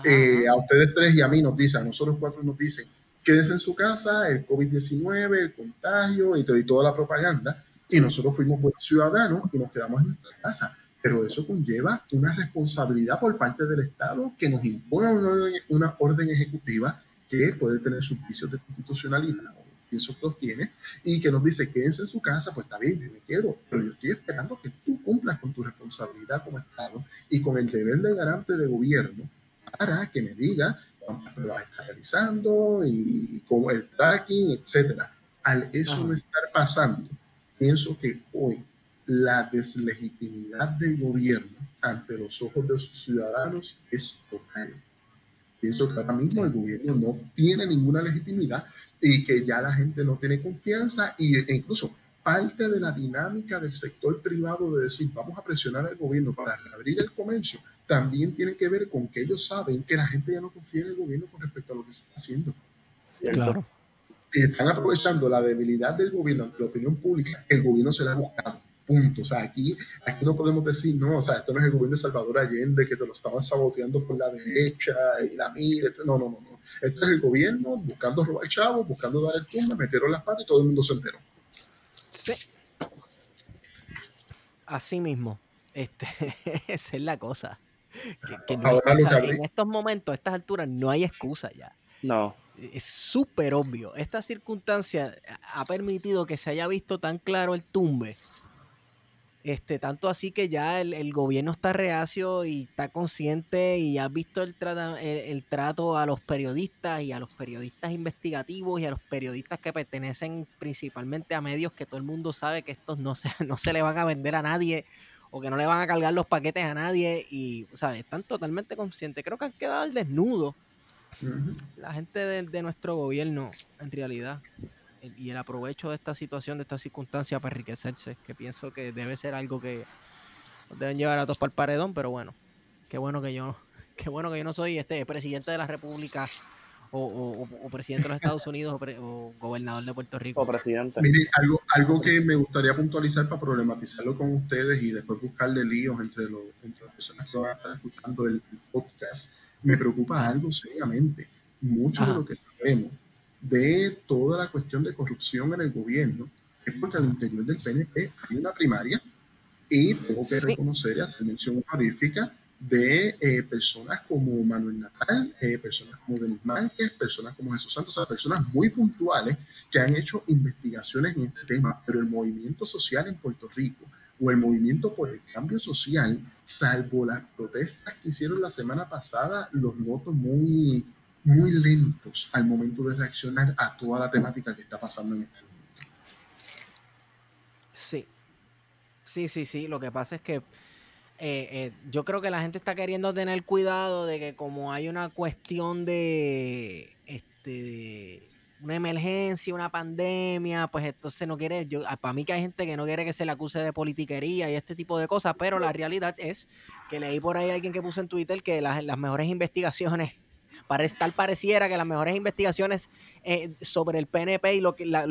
Eh, a ustedes tres y a mí nos dicen, a nosotros cuatro nos dicen, quédense en su casa, el COVID-19, el contagio y, y toda la propaganda. Y nosotros fuimos buenos ciudadanos y nos quedamos en nuestra casa. Pero eso conlleva una responsabilidad por parte del Estado que nos impone una orden, una orden ejecutiva que puede tener sus vicios de constitucionalidad, pienso que los tiene, y que nos dice quédense en su casa, pues está bien, me quedo, pero yo estoy esperando que tú cumplas con tu responsabilidad como Estado y con el deber de garante de gobierno para que me diga cuántas pruebas está realizando y cómo el tracking, etcétera. Al eso no estar pasando, pienso que hoy la deslegitimidad del gobierno ante los ojos de sus ciudadanos es total. Pienso que ahora mismo el gobierno no tiene ninguna legitimidad y que ya la gente no tiene confianza e incluso parte de la dinámica del sector privado de decir vamos a presionar al gobierno para reabrir el comercio también tiene que ver con que ellos saben que la gente ya no confía en el gobierno con respecto a lo que se está haciendo. Claro. Y están aprovechando la debilidad del gobierno ante la opinión pública. El gobierno se la ha buscado. Punto. O sea, aquí, aquí no podemos decir, no, o sea, esto no es el gobierno de Salvador Allende que te lo estaban saboteando por la derecha y la mira. No, no, no, no. Este es el gobierno buscando robar chavos, buscando dar el turno, metieron las patas y todo el mundo se enteró. Sí. Así mismo. Este, esa es la cosa. Que, no en estos momentos, a estas alturas, no hay excusa ya. No. Es súper obvio. Esta circunstancia ha permitido que se haya visto tan claro el tumbe este, tanto así que ya el, gobierno está reacio y está consciente y ha visto el, el, trato a los periodistas y a los periodistas investigativos y a los periodistas que pertenecen principalmente a medios que todo el mundo sabe que estos no se, no se le van a vender a nadie o que no le van a cargar los paquetes a nadie y, ¿sabes? Están totalmente conscientes. Creo que han quedado al desnudo la gente de nuestro gobierno, en realidad y el aprovecho de esta situación, de esta circunstancia para enriquecerse, que pienso que debe ser algo que nos deben llevar a todos para el paredón, pero bueno, qué bueno que yo, qué bueno que yo no soy este presidente de la República o, presidente de los Estados Unidos o, gobernador de Puerto Rico. O presidente. Mire, algo, algo que me gustaría puntualizar para problematizarlo con ustedes y después buscarle líos entre, los, entre las personas que van a estar escuchando el, podcast, me preocupa algo seriamente. Mucho de lo que sabemos de toda la cuestión de corrupción en el gobierno es porque al interior del PNP hay una primaria y tengo que reconocer y hacer mención honorífica de eh, personas como Manuel Natal, eh, personas como Denis Márquez, personas como Jesús Santos, o sea, personas muy puntuales que han hecho investigaciones en este tema, pero el movimiento social en Puerto Rico o el movimiento por el cambio social, salvo las protestas que hicieron la semana pasada, los noto muy, muy lentos al momento de reaccionar a toda la temática que está pasando en este momento. Sí, sí, sí, sí. Lo que pasa es que eh, eh, yo creo que la gente está queriendo tener cuidado de que como hay una cuestión de, este, una emergencia, una pandemia, pues entonces no quiere, yo, ah, para mí que hay gente que no quiere que se le acuse de politiquería y este tipo de cosas, pero la realidad es que leí por ahí a alguien que puso en Twitter que las, las mejores investigaciones tal pareciera que las mejores investigaciones eh, sobre el PNP y lo que, las,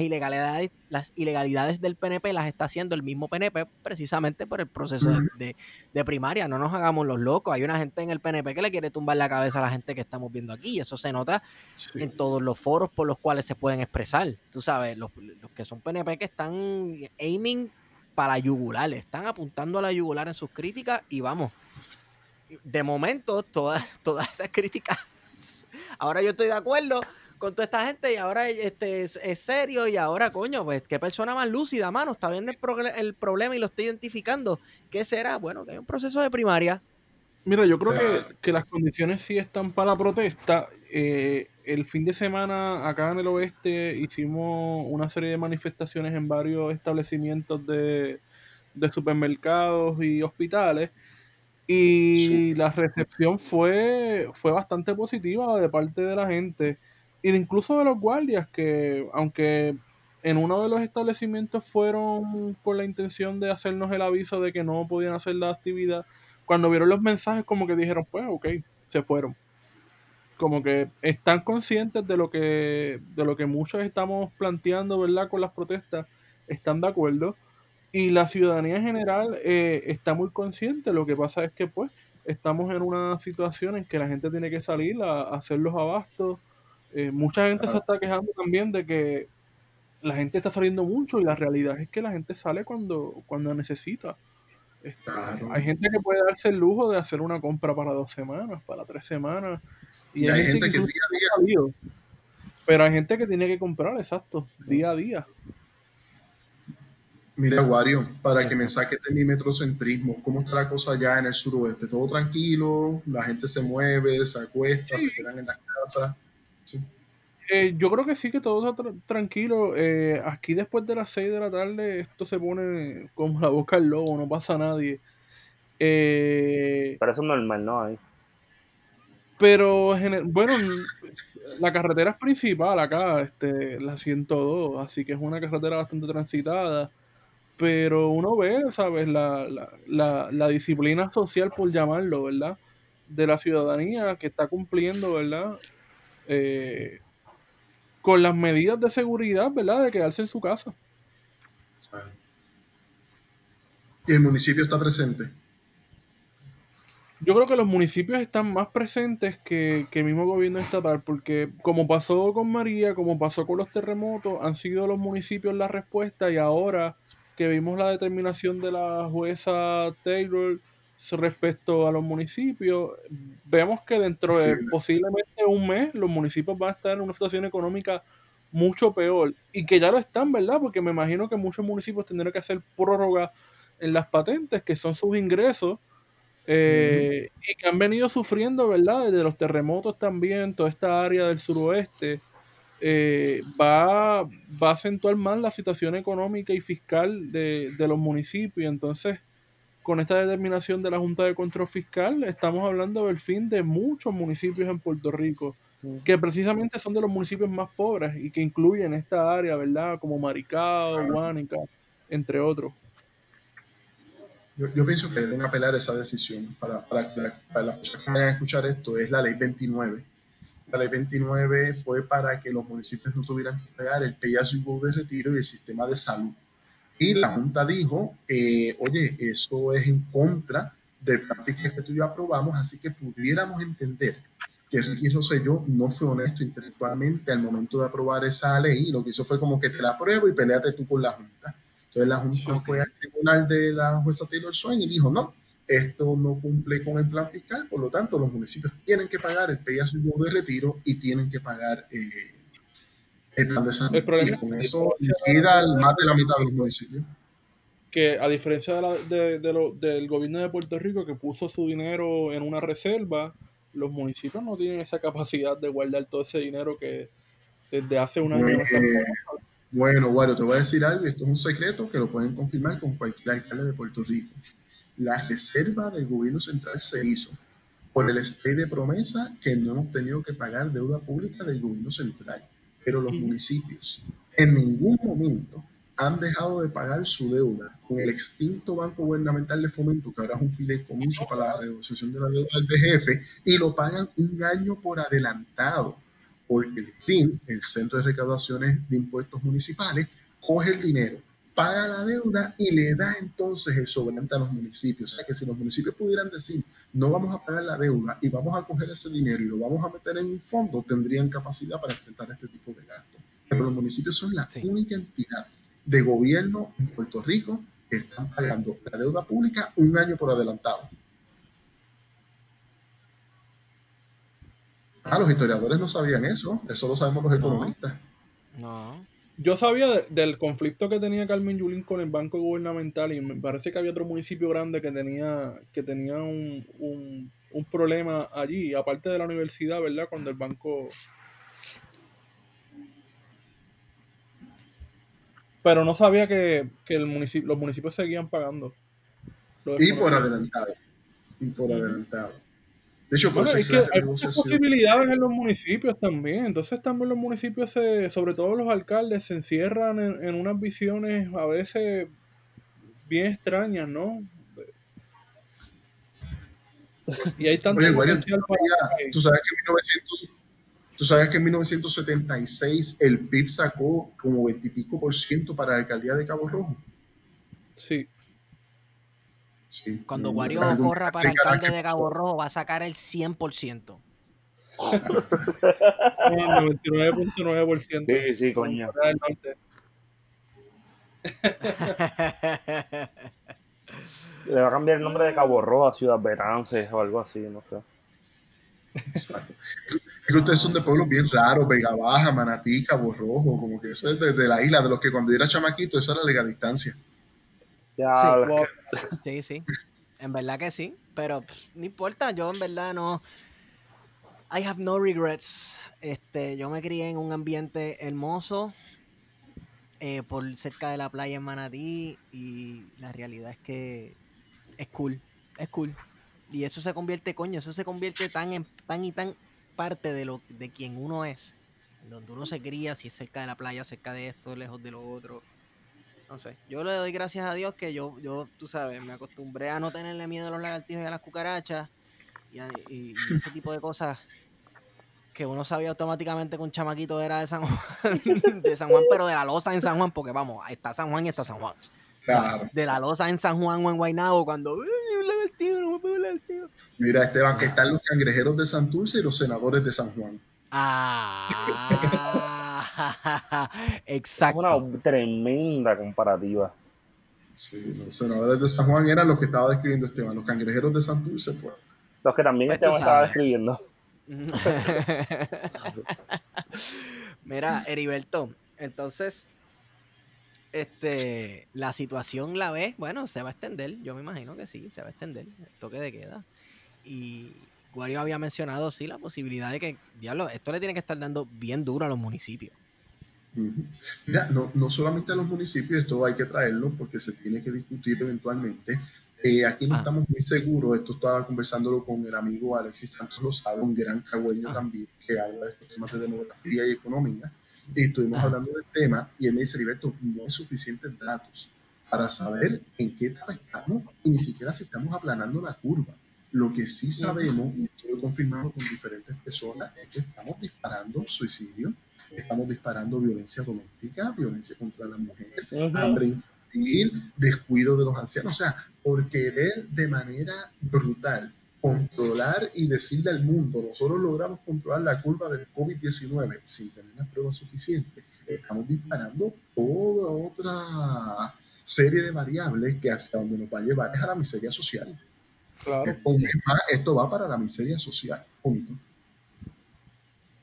ilegalidades, las ilegalidades del PNP las está haciendo el mismo PNP precisamente por el proceso de, primaria. No nos hagamos los locos. Hay una gente en el PNP que le quiere tumbar la cabeza a la gente que estamos viendo aquí y eso se nota en todos los foros por los cuales se pueden expresar. Tú sabes, los, que son PNP que están aiming para la yugular, están apuntando a la yugular en sus críticas y vamos, de momento, todas, todas esas críticas, ahora yo estoy de acuerdo con toda esta gente y ahora este es, serio y ahora, coño, pues qué persona más lúcida, mano, está viendo el, problema y lo está identificando. ¿Qué será? Bueno, que hay un proceso de primaria. Mira, yo creo que, las condiciones sí están para la protesta. Eh, el fin de semana acá en el oeste hicimos una serie de manifestaciones en varios establecimientos de, de supermercados y hospitales y la recepción fue, fue bastante positiva de parte de la gente y incluso de los guardias que aunque en uno de los establecimientos fueron con la intención de hacernos el aviso de que no podían hacer la actividad, cuando vieron los mensajes como que dijeron, pues ok, se fueron. Como que están conscientes de lo que, de lo que muchos estamos planteando, ¿verdad? Con las protestas, están de acuerdo y la ciudadanía en general eh, está muy consciente. Lo que pasa es que, pues, estamos en una situación en que la gente tiene que salir a, hacer los abastos Eh, mucha gente se está quejando también de que la gente está saliendo mucho y la realidad es que la gente sale cuando, cuando necesita. Este, Claro. Hay gente que puede darse el lujo de hacer una compra para dos semanas, para tres semanas. Y hay gente que día a día- salido. Pero hay gente que tiene que comprar, exacto, día a día. Mira, Wario, para que me saques de mi metrocentrismo, ¿cómo está la cosa allá en el suroeste? ¿Todo tranquilo? ¿La gente se mueve, se acuesta, se quedan en las casas? Sí. Eh, yo creo que sí, que todo está tra- tranquilo. Eh, aquí después de las 6 de la tarde esto se pone como la boca del lobo, no pasa nadie. Eh, Pero eso es normal, ¿no? Ahí. pero, bueno, la carretera es principal acá, este, la 102, así que es una carretera bastante transitada. Pero uno ve, ¿sabes? La, la, la, la disciplina social, por llamarlo, ¿verdad? De la ciudadanía que está cumpliendo, ¿verdad? Eh, con las medidas de seguridad, ¿verdad? De quedarse en su casa. Y el municipio está presente. Yo creo que los municipios están más presentes que, que el mismo gobierno estatal, porque como pasó con María, como pasó con los terremotos, han sido los municipios la respuesta y ahora que vimos la determinación de la jueza Taylor respecto a los municipios, vemos que dentro de posiblemente un mes los municipios van a estar en una situación económica mucho peor y que ya lo están, ¿verdad? Porque me imagino que muchos municipios tendrán que hacer prórroga en las patentes, que son sus ingresos eh, y que han venido sufriendo, ¿verdad? Desde los terremotos también, toda esta área del suroeste, eh, va, va a acentuar más la situación económica y fiscal de, de los municipios. Entonces, con esta determinación de la Junta de Control Fiscal, estamos hablando del fin de muchos municipios en Puerto Rico, que precisamente son de los municipios más pobres y que incluyen esta área, ¿verdad? Como Maricao, Guánica, entre otros. Yo, yo pienso que deben apelar esa decisión para, para, la- para las personas que vayan a escuchar esto. Es la ley 29. La ley 29 fue para que los municipios no tuvieran que pagar el pay as you go de retiro y el sistema de salud. Y la Junta dijo, eh, oye, eso es en contra del plan fiscal que tú y yo aprobamos, así que pudiéramos entender que Ricky Rosselló no fue honesto intelectualmente al momento de aprobar esa ley y lo que hizo fue como que te la apruebo y peleate tú con la Junta. Entonces la Junta Ok. fue al tribunal de la jueza Taylor Swain y dijo, no, esto no cumple con el plan fiscal, por lo tanto los municipios tienen que pagar el go de retiro y tienen que pagar eh, el plan de salud. El problema y con es- eso queda más de la mitad de los municipios. que a diferencia de la- de- de lo- del gobierno de Puerto Rico que puso su dinero en una reserva, los municipios no tienen esa capacidad de guardar todo ese dinero que desde hace un año Eh. Bueno, Wario, te voy a decir algo, esto es un secreto que lo pueden confirmar con cualquier alcalde de Puerto Rico. La reserva del gobierno central se hizo por el stay de promesa que no hemos tenido que pagar deuda pública del gobierno central. Pero los municipios en ningún momento han dejado de pagar su deuda con el extinto Banco Gubernamental de Fomento, que ahora es un fideicomiso para la renegociación de la deuda del BGF, y lo pagan un año por adelantado porque el CRIM, el Centro de Recaudaciones de Impuestos Municipales, coge el dinero, paga la deuda y le da entonces el sobrante a los municipios. O sea que si los municipios pudieran decir, no vamos a pagar la deuda y vamos a coger ese dinero y lo vamos a meter en un fondo, tendrían capacidad para enfrentar este tipo de gastos. Pero los municipios son la Sí. única entidad de gobierno en Puerto Rico que están pagando la deuda pública un año por adelantado. Ah, los historiadores no sabían eso, eso lo sabemos los economistas. No. Yo sabía de- del conflicto que tenía Carmen Yulín con el banco gubernamental y me parece que había otro municipio grande que tenía, que tenía un, un- un problema allí, aparte de la universidad, ¿verdad? Cuando el banco... Pero no sabía que, que el municipio, los municipios seguían pagando. Y por adelantado. Y por adelantado. De hecho, por Bueno, eso es es que hay muchas posibilidades en los municipios también. Entonces también los municipios, se, sobre todo los alcaldes, se encierran en, en unas visiones a veces bien extrañas, ¿no? Y hay tanto Oye, Wario, ¿tú, sabías- tú sabes que en 1900 tú sabes que en 1976 el PIB sacó como 20 y pico por ciento para la alcaldía de Cabo Rojo. Sí, Sí. Cuando Guario algún- corra para alcalde de. Cabo Rojo va a sacar el 100%. No, 99.9%. Sí, sí, coño. Le va a cambiar el nombre de Cabo Rojo a Ciudad Betances o algo así, no sé. Exacto. Es que ustedes son de pueblos bien raros, Vega Baja, Manatí, Cabo Rojo, como que eso es de, de la isla, de los que cuando yo era chamaquito, eso era la distancia. Ya, Sí, Wow. Sí, sí. En verdad que sí. Pero pff, no importa, yo en verdad no. I have no regrets. Este, yo me crié en un ambiente hermoso. eh, por cerca de la playa en Manatí. Y la realidad es que es cool. Es cool. Y eso se convierte, coño, eso se convierte tan en tan y tan parte de lo de quien uno es. Donde uno se cría, si es cerca de la playa, cerca de esto, lejos de lo otro. No sé, yo le doy gracias a Dios que yo, yo, tú sabes, me acostumbré a no tenerle miedo a los lagartijos y a las cucarachas y, a- y- y ese tipo de cosas que uno sabía automáticamente que un chamaquito era de San Juan, de San Juan, pero de la loza en San Juan, porque vamos, está San Juan y está San Juan. O sea, Claro. de la loza en San Juan o en Guaynabo, cuando "Ay, un lagartijo, no me lagartijo". Mira, Esteban, que están los cangrejeros de Santurce y los senadores de San Juan. Ah, es exacto. una tremenda comparativa. Sí, los senadores de San Juan eran los que estaba describiendo Esteban. Los cangrejeros de Santurce, pues. Los que también Pues Esteban estaba describiendo. Mira, Heriberto, entonces, este, la situación la ves, bueno, se va a extender, yo me imagino que sí, se va a extender, el toque de queda. Y Wario había mencionado, sí, la posibilidad de que, diablo, esto le tiene que estar dando bien duro a los municipios. Mira, no, no solamente a los municipios, esto hay que traerlo porque se tiene que discutir eventualmente. Eh, aquí no Ah. estamos muy seguros, esto estaba conversándolo con el amigo Alexis Santos Lozado, un gran cagüeño Ah. también, que habla de estos temas de demografía y economía. Y estuvimos hablando del tema y él me dice, Heriberto, no hay suficientes datos para saber en qué etapa estamos y ni siquiera si estamos aplanando la curva. Lo que sí sabemos, y esto lo he confirmado con diferentes personas, es que estamos disparando suicidio, estamos disparando violencia doméstica, violencia contra la mujer, Ujú. hambre infantil, descuido de los ancianos, o sea, por querer de manera brutal controlar y decirle al mundo, nosotros logramos controlar la curva del COVID-19 sin tener las pruebas suficientes, estamos disparando toda otra serie de variables que hacia donde nos va a llevar es a la miseria social. Claro. Esto, es más, esto va para la miseria social, punto.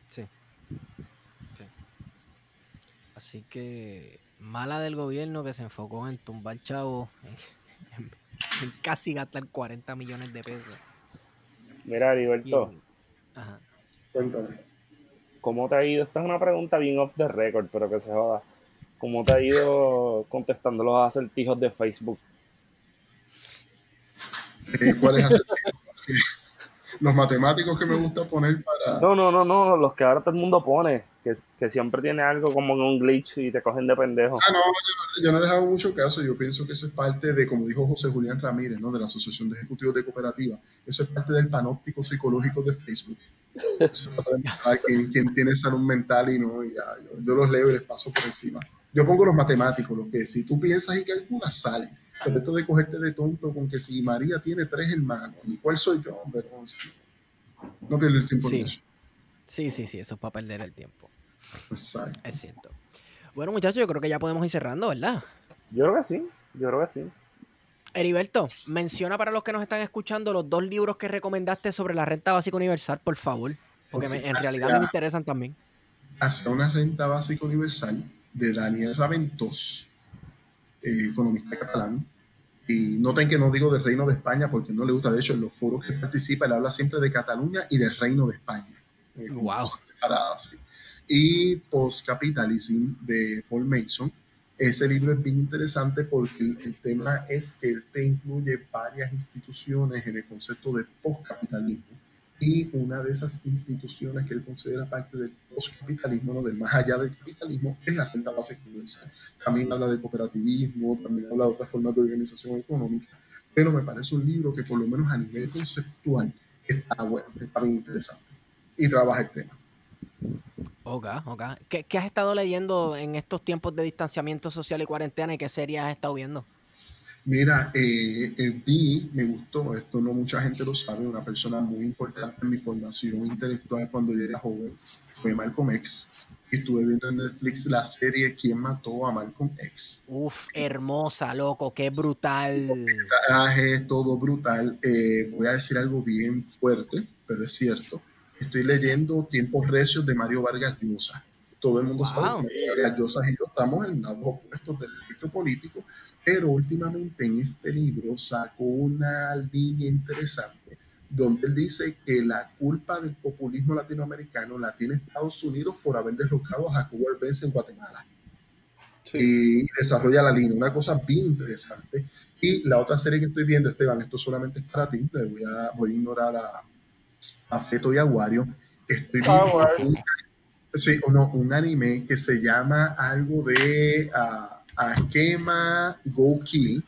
Sí. Sí. Así que mala del gobierno que se enfocó en tumbar chavo, en, en casi gastar 40 millones de pesos. Mira, ajá. Cuéntame. ¿cómo te ha ido? Esta es una pregunta bien off the record, pero que se joda. ¿Cómo te ha ido contestando los acertijos de Facebook? Eh, ¿Cuál es acertijo? Los matemáticos que me gusta poner para... No, no, no, no, los que ahora todo el mundo pone, que, que siempre tiene algo como en un glitch y te cogen de pendejo. Ah, no, yo, yo no les hago mucho caso. Yo pienso que eso es parte de, como dijo José Julián Ramírez, ¿no? de la Asociación de Ejecutivos de Cooperativas. Eso es parte del panóptico psicológico de Facebook. Eso es quién, quién tiene salud mental y no. y ya, yo, yo los leo y les paso por encima. Yo pongo los matemáticos, los que si tú piensas y calculas, salen. Pero esto de cogerte de tonto con que si María tiene tres hermanos, ¿y cuál soy yo? Hombre, no, no pierdo el tiempo Sí. en eso. Sí, sí, sí, eso es para perder el tiempo. Exacto. Es cierto. Bueno, muchachos, yo creo que ya podemos ir cerrando, ¿verdad? Yo creo que sí, yo creo que sí. Heriberto, menciona para los que nos están escuchando los dos libros que recomendaste sobre la renta básica universal, por favor. Porque me- en realidad me interesan también. hacia una renta básica universal de Daniel Raventós, eh, economista catalán. Y noten que no digo del Reino de España porque no le gusta, de hecho, en los foros que participa, él habla siempre de Cataluña y del Reino de España. eh, Wow. separadas. Y Post-Capitalism de Paul Mason. Ese libro es bien interesante porque el tema es que él te incluye varias instituciones en el concepto de postcapitalismo y una de esas instituciones que él considera parte del postcapitalismo, ¿no? del más allá del capitalismo, es la renta básica universal. También habla de cooperativismo, también habla de otras formas de organización económica, pero me parece un libro que por lo menos a nivel conceptual está bueno, está bien interesante y trabaja el tema. Ok, ok. ¿Qué, qué has estado leyendo en estos tiempos de distanciamiento social y cuarentena y qué series has estado viendo? Mira, eh, vi, me gustó, esto no mucha gente lo sabe, una persona muy importante en mi formación intelectual cuando yo era joven fue Malcolm X. Estuve viendo en Netflix la serie ¿Quién mató a Malcolm X? Uf, hermosa, loco, qué brutal. Traje, todo brutal. Eh, voy a decir algo bien fuerte, pero es cierto. Estoy leyendo Tiempos Recios de Mario Vargas Llosa. Todo el mundo sabe que Vargas Llosa yo estamos en lados opuestos del espectro político, pero últimamente en este libro sacó una línea interesante donde él dice que la culpa del populismo latinoamericano la tiene Estados Unidos por haber derrocado a Jacobo Arbenz en Guatemala y desarrolla la línea, una cosa bien interesante. Y la otra serie que estoy viendo, Esteban, esto solamente es para ti, le voy a, voy a ignorar a, a Feto y Aguario. Estoy viendo sí, o no, un anime que se llama algo de ah, Akema Go Kill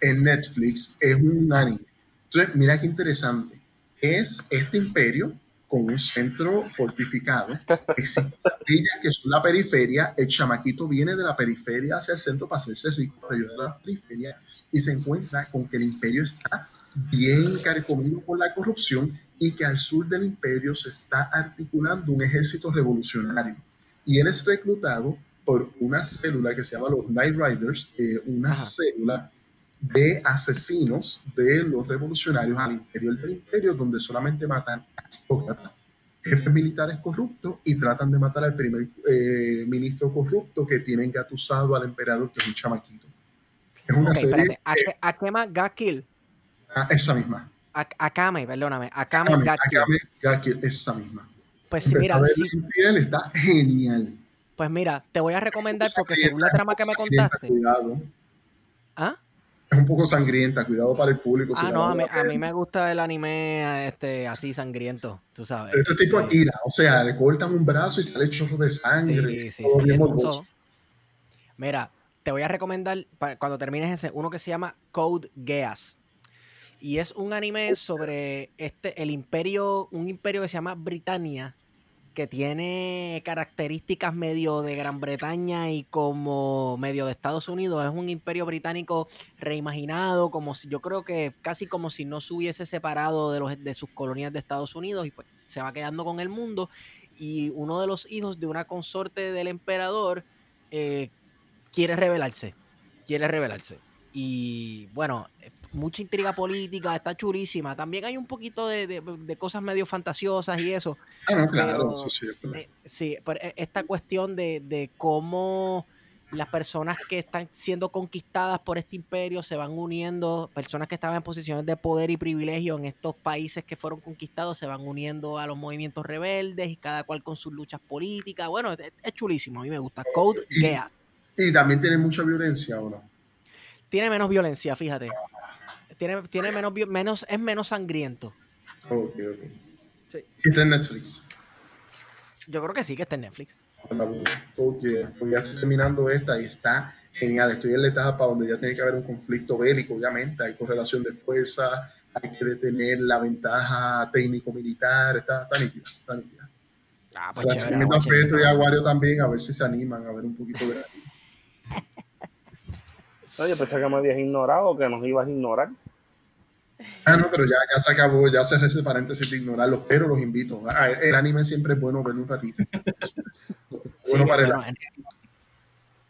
en Netflix. Es un anime. Entonces, mira qué interesante. Es este imperio con un centro fortificado. Existen villas que son la periferia. El chamaquito viene de la periferia hacia el centro para hacerse rico, para ayudar a la periferia. Y se encuentra con que el imperio está bien carcomido por la corrupción y que al sur del imperio se está articulando un ejército revolucionario. Y él es reclutado por una célula que se llama los Night Riders, eh, una Ajá. célula de asesinos de los revolucionarios al interior del imperio, donde solamente matan aristócratas, jefes militares corruptos y tratan de matar al primer eh, ministro corrupto que tiene engatusado al emperador, que es un chamaquito. Es una Ok, serie, espérate. Ake- Akema Gakil. ah, esa misma. Ak- Akame, perdóname. Akame Akame, Gakil. Akame Ga-Kill, esa misma. Pues sí, mira, sí, está genial. pues mira, te voy a recomendar porque según la trama que me contaste. Cuidado. ¿Ah? Es un poco sangrienta, cuidado para el público. Ah, no, a mí, a me gusta el anime este, así sangriento, tú sabes. Este tipo Sí. es ira, o sea, le cortan un brazo y sale chorro de sangre. Sí, sí, todo sí, bien. Mira, te voy a recomendar cuando termines ese, uno que se llama Code Geass. Y es un anime sobre este, el imperio, un imperio que se llama Britannia, que tiene características medio de Gran Bretaña y como medio de Estados Unidos. Es un imperio británico reimaginado, como si, yo creo que casi como si no se hubiese separado de, los, de sus colonias de Estados Unidos y pues se va quedando con el mundo. Y uno de los hijos de una consorte del emperador eh, quiere rebelarse. Quiere rebelarse. Y bueno, mucha intriga política, está chulísima. También hay un poquito de, de- de cosas medio fantasiosas y eso. Ah, no, claro, Pero, eso sí. es verdad. Eh, sí, pero e- esta cuestión de, de cómo las personas que están siendo conquistadas por este imperio se van uniendo, personas que estaban en posiciones de poder y privilegio en estos países que fueron conquistados, se van uniendo a los movimientos rebeldes y cada cual con sus luchas políticas. Bueno, es, es chulísimo, a mí me gusta. Code Y- Geass. Y también tiene mucha violencia, ¿o no? Tiene menos violencia, fíjate. Tiene, tiene menos, menos, es menos sangriento. Ok, ok. Sí. Y está en Netflix. Yo creo que sí que está en Netflix. Porque pues ya estoy terminando esta y está genial. Estoy en la etapa donde ya tiene que haber un conflicto bélico, obviamente. Hay correlación de fuerza, hay que detener la ventaja técnico-militar. Está, está nítida, está nítida. Ah, pues la chévere, recomiendo a pues chévere. Feto y a Aguario también, a ver si se animan a ver un poquito de Oye, pensé que me habías ignorado, que nos ibas a ignorar. Ah, no, pero ya, ya se acabó, ya cerré ese paréntesis de ignorarlos, pero los invito. Ah, el anime siempre es bueno verlo un ratito. Sí, bueno para el bueno, en,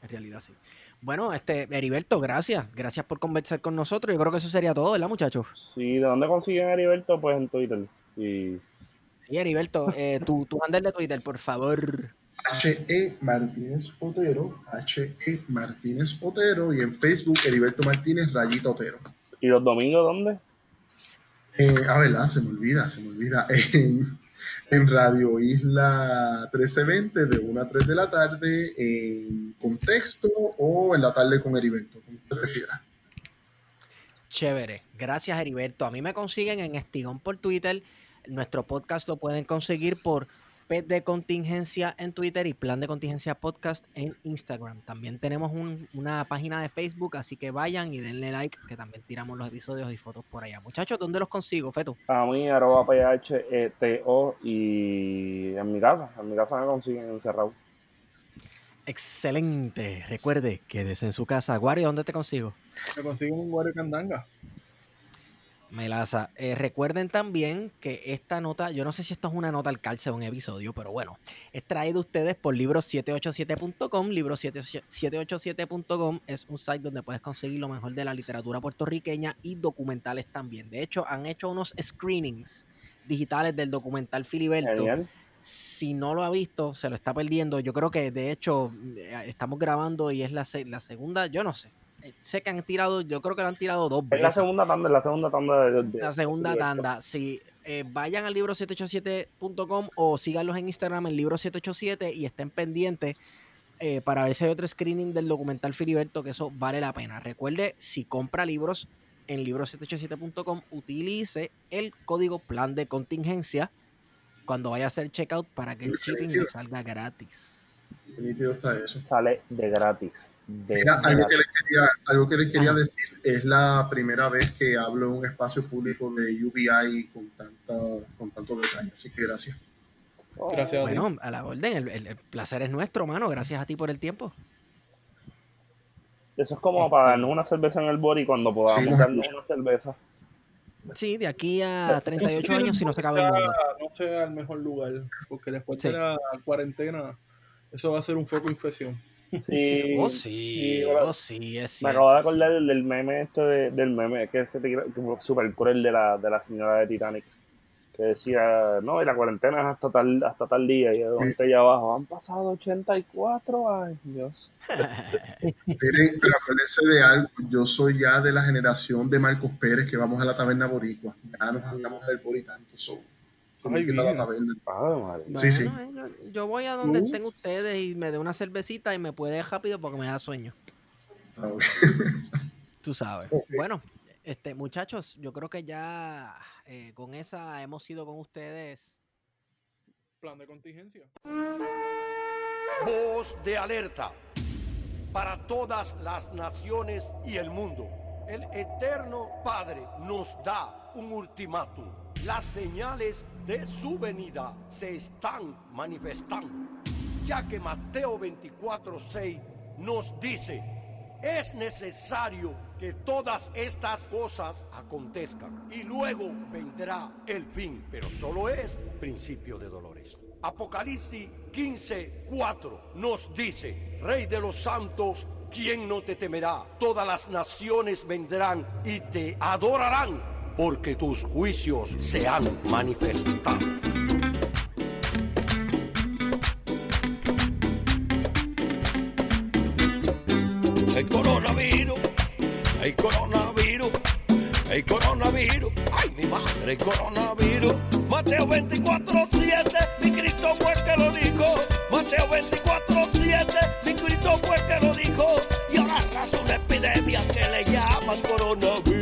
en realidad sí. Bueno, este, Heriberto, gracias. Gracias por conversar con nosotros. Yo creo que eso sería todo, ¿verdad, muchachos? Sí, ¿de dónde consiguen a Heriberto? Pues en Twitter. Y Sí, Heriberto, eh, tu, tu handle de Twitter, por favor. H.E. Martínez Otero, H.E. Martínez Otero, y en Facebook, Heriberto Martínez, Rayita Otero. ¿Y los domingos dónde? Eh, ah, se me olvida, se me olvida. En, en Radio Isla 1320, de 1 a 3 de la tarde, en contexto o en la tarde con Heriberto, como usted prefiera. Chévere. Gracias, Heriberto. A mí me consiguen en Estigón por Twitter. Nuestro podcast lo pueden conseguir por PET de Contingencia en Twitter y Plan de Contingencia Podcast en Instagram. También tenemos un- una página de Facebook, así que vayan y denle like, que también tiramos los episodios y fotos por allá. Muchachos, ¿dónde los consigo, Feto? A mí, arroba PHETO y en mi casa. En mi casa me consiguen encerrado. Excelente. Recuerde, quédese en su casa. Guario, ¿dónde te consigo? Me consigo un Wario Candanga. Melaza. Eh, recuerden también que esta nota, yo no sé si esto es una nota al calce o un episodio, pero bueno, es traído a ustedes por libro787.com. Libro787.com es un site donde puedes conseguir lo mejor de la literatura puertorriqueña y documentales también. De hecho, han hecho unos screenings digitales del documental Filiberto. Genial. Si no lo ha visto, se lo está perdiendo. Yo creo que de hecho eh, estamos grabando y es la segunda, yo no sé. Eh, Sé que han tirado, yo creo que lo han tirado dos Es veces. la segunda tanda, es la segunda tanda de, de- La segunda de- tanda. Si vayan al libro787.com o síganlos en Instagram, el libro787, y estén pendientes eh, para ver si hay otro screening del documental Filiberto, que eso vale la pena. Recuerde, si compra libros en libro787.com, utilice el código plan de contingencia cuando vaya a hacer checkout para que el shipping le salga gratis. Está eso. Sale de gratis. De Mira, algo que, les quería, algo que les quería decir, es la primera vez que hablo en un espacio público de UBI con, tanta, con tanto detalle, así que gracias. Oh, Gracias a ti. Bueno, a la orden, el, el- el placer es nuestro, mano. Gracias a ti por el tiempo. Eso es como para darnos una cerveza en el body cuando podamos Sí, darnos una cerveza. Sí, de aquí a 38 años si no se acaba el mundo. No sea el mejor lugar, porque después Sí. de la cuarentena, eso va a ser un foco de infección. Sí, Oh, sí, oh, sí, es Me acabo de acordar del, del meme este de- del meme que se que fue súper cruel de la, de la señora de Titanic. Que decía, no, y la cuarentena es hasta tal, hasta tal día. Y de momento allá abajo, han pasado 84 años. Miren, pero acuérdense de algo, yo soy ya de la generación de Marcos Pérez que vamos a la taberna boricua. Ya nos hablamos del bori tanto, so, como Ay, que la madre. Sí, sí. Bueno, eh, Yo, voy a donde estén ustedes y me dé una cervecita y me puede rápido porque me da sueño. Ah. Tú sabes. Bueno, este, muchachos, yo creo que ya eh, con esa hemos ido con ustedes. Plan de contingencia. Voz de alerta para todas las naciones y el mundo. El eterno Padre nos da un ultimátum. Las señales de su venida se están manifestando, ya que Mateo 24:6 nos dice, es necesario que todas estas cosas acontezcan y luego vendrá el fin, pero solo es principio de dolores. Apocalipsis 15:4 nos dice, Rey de los santos, ¿quién no te temerá? Todas las naciones vendrán y te adorarán, porque tus juicios se han manifestado. El coronavirus, el coronavirus, el coronavirus, ay mi madre, el coronavirus. Mateo 24, 7, mi Cristo fue que lo dijo. Mateo 24, 7, mi Cristo fue que lo dijo. Y ahora arrasa una epidemia que le llaman coronavirus.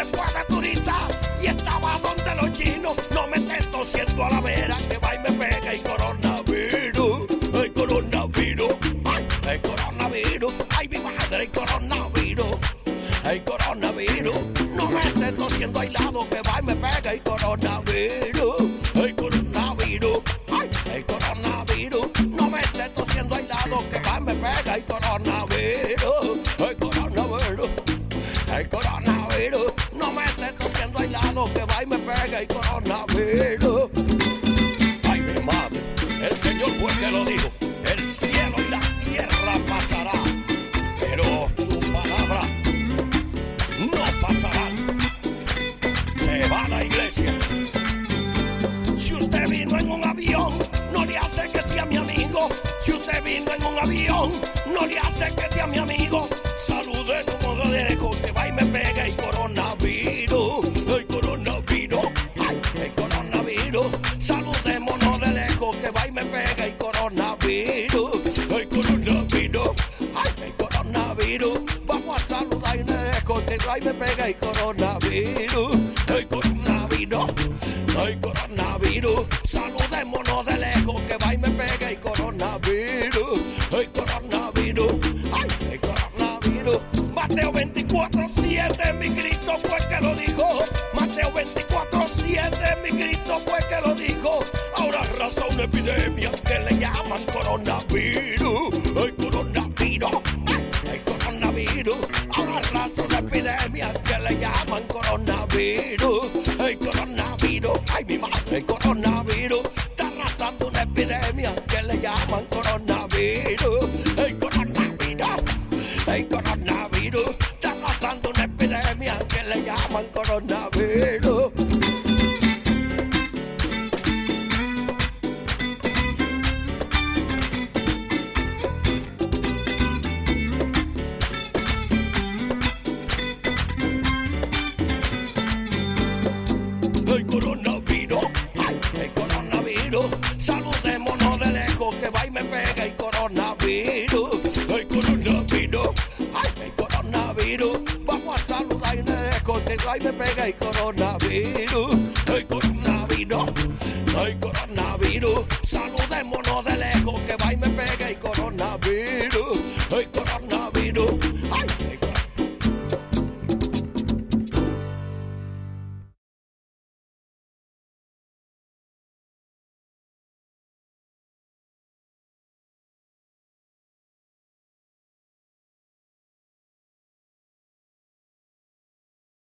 Si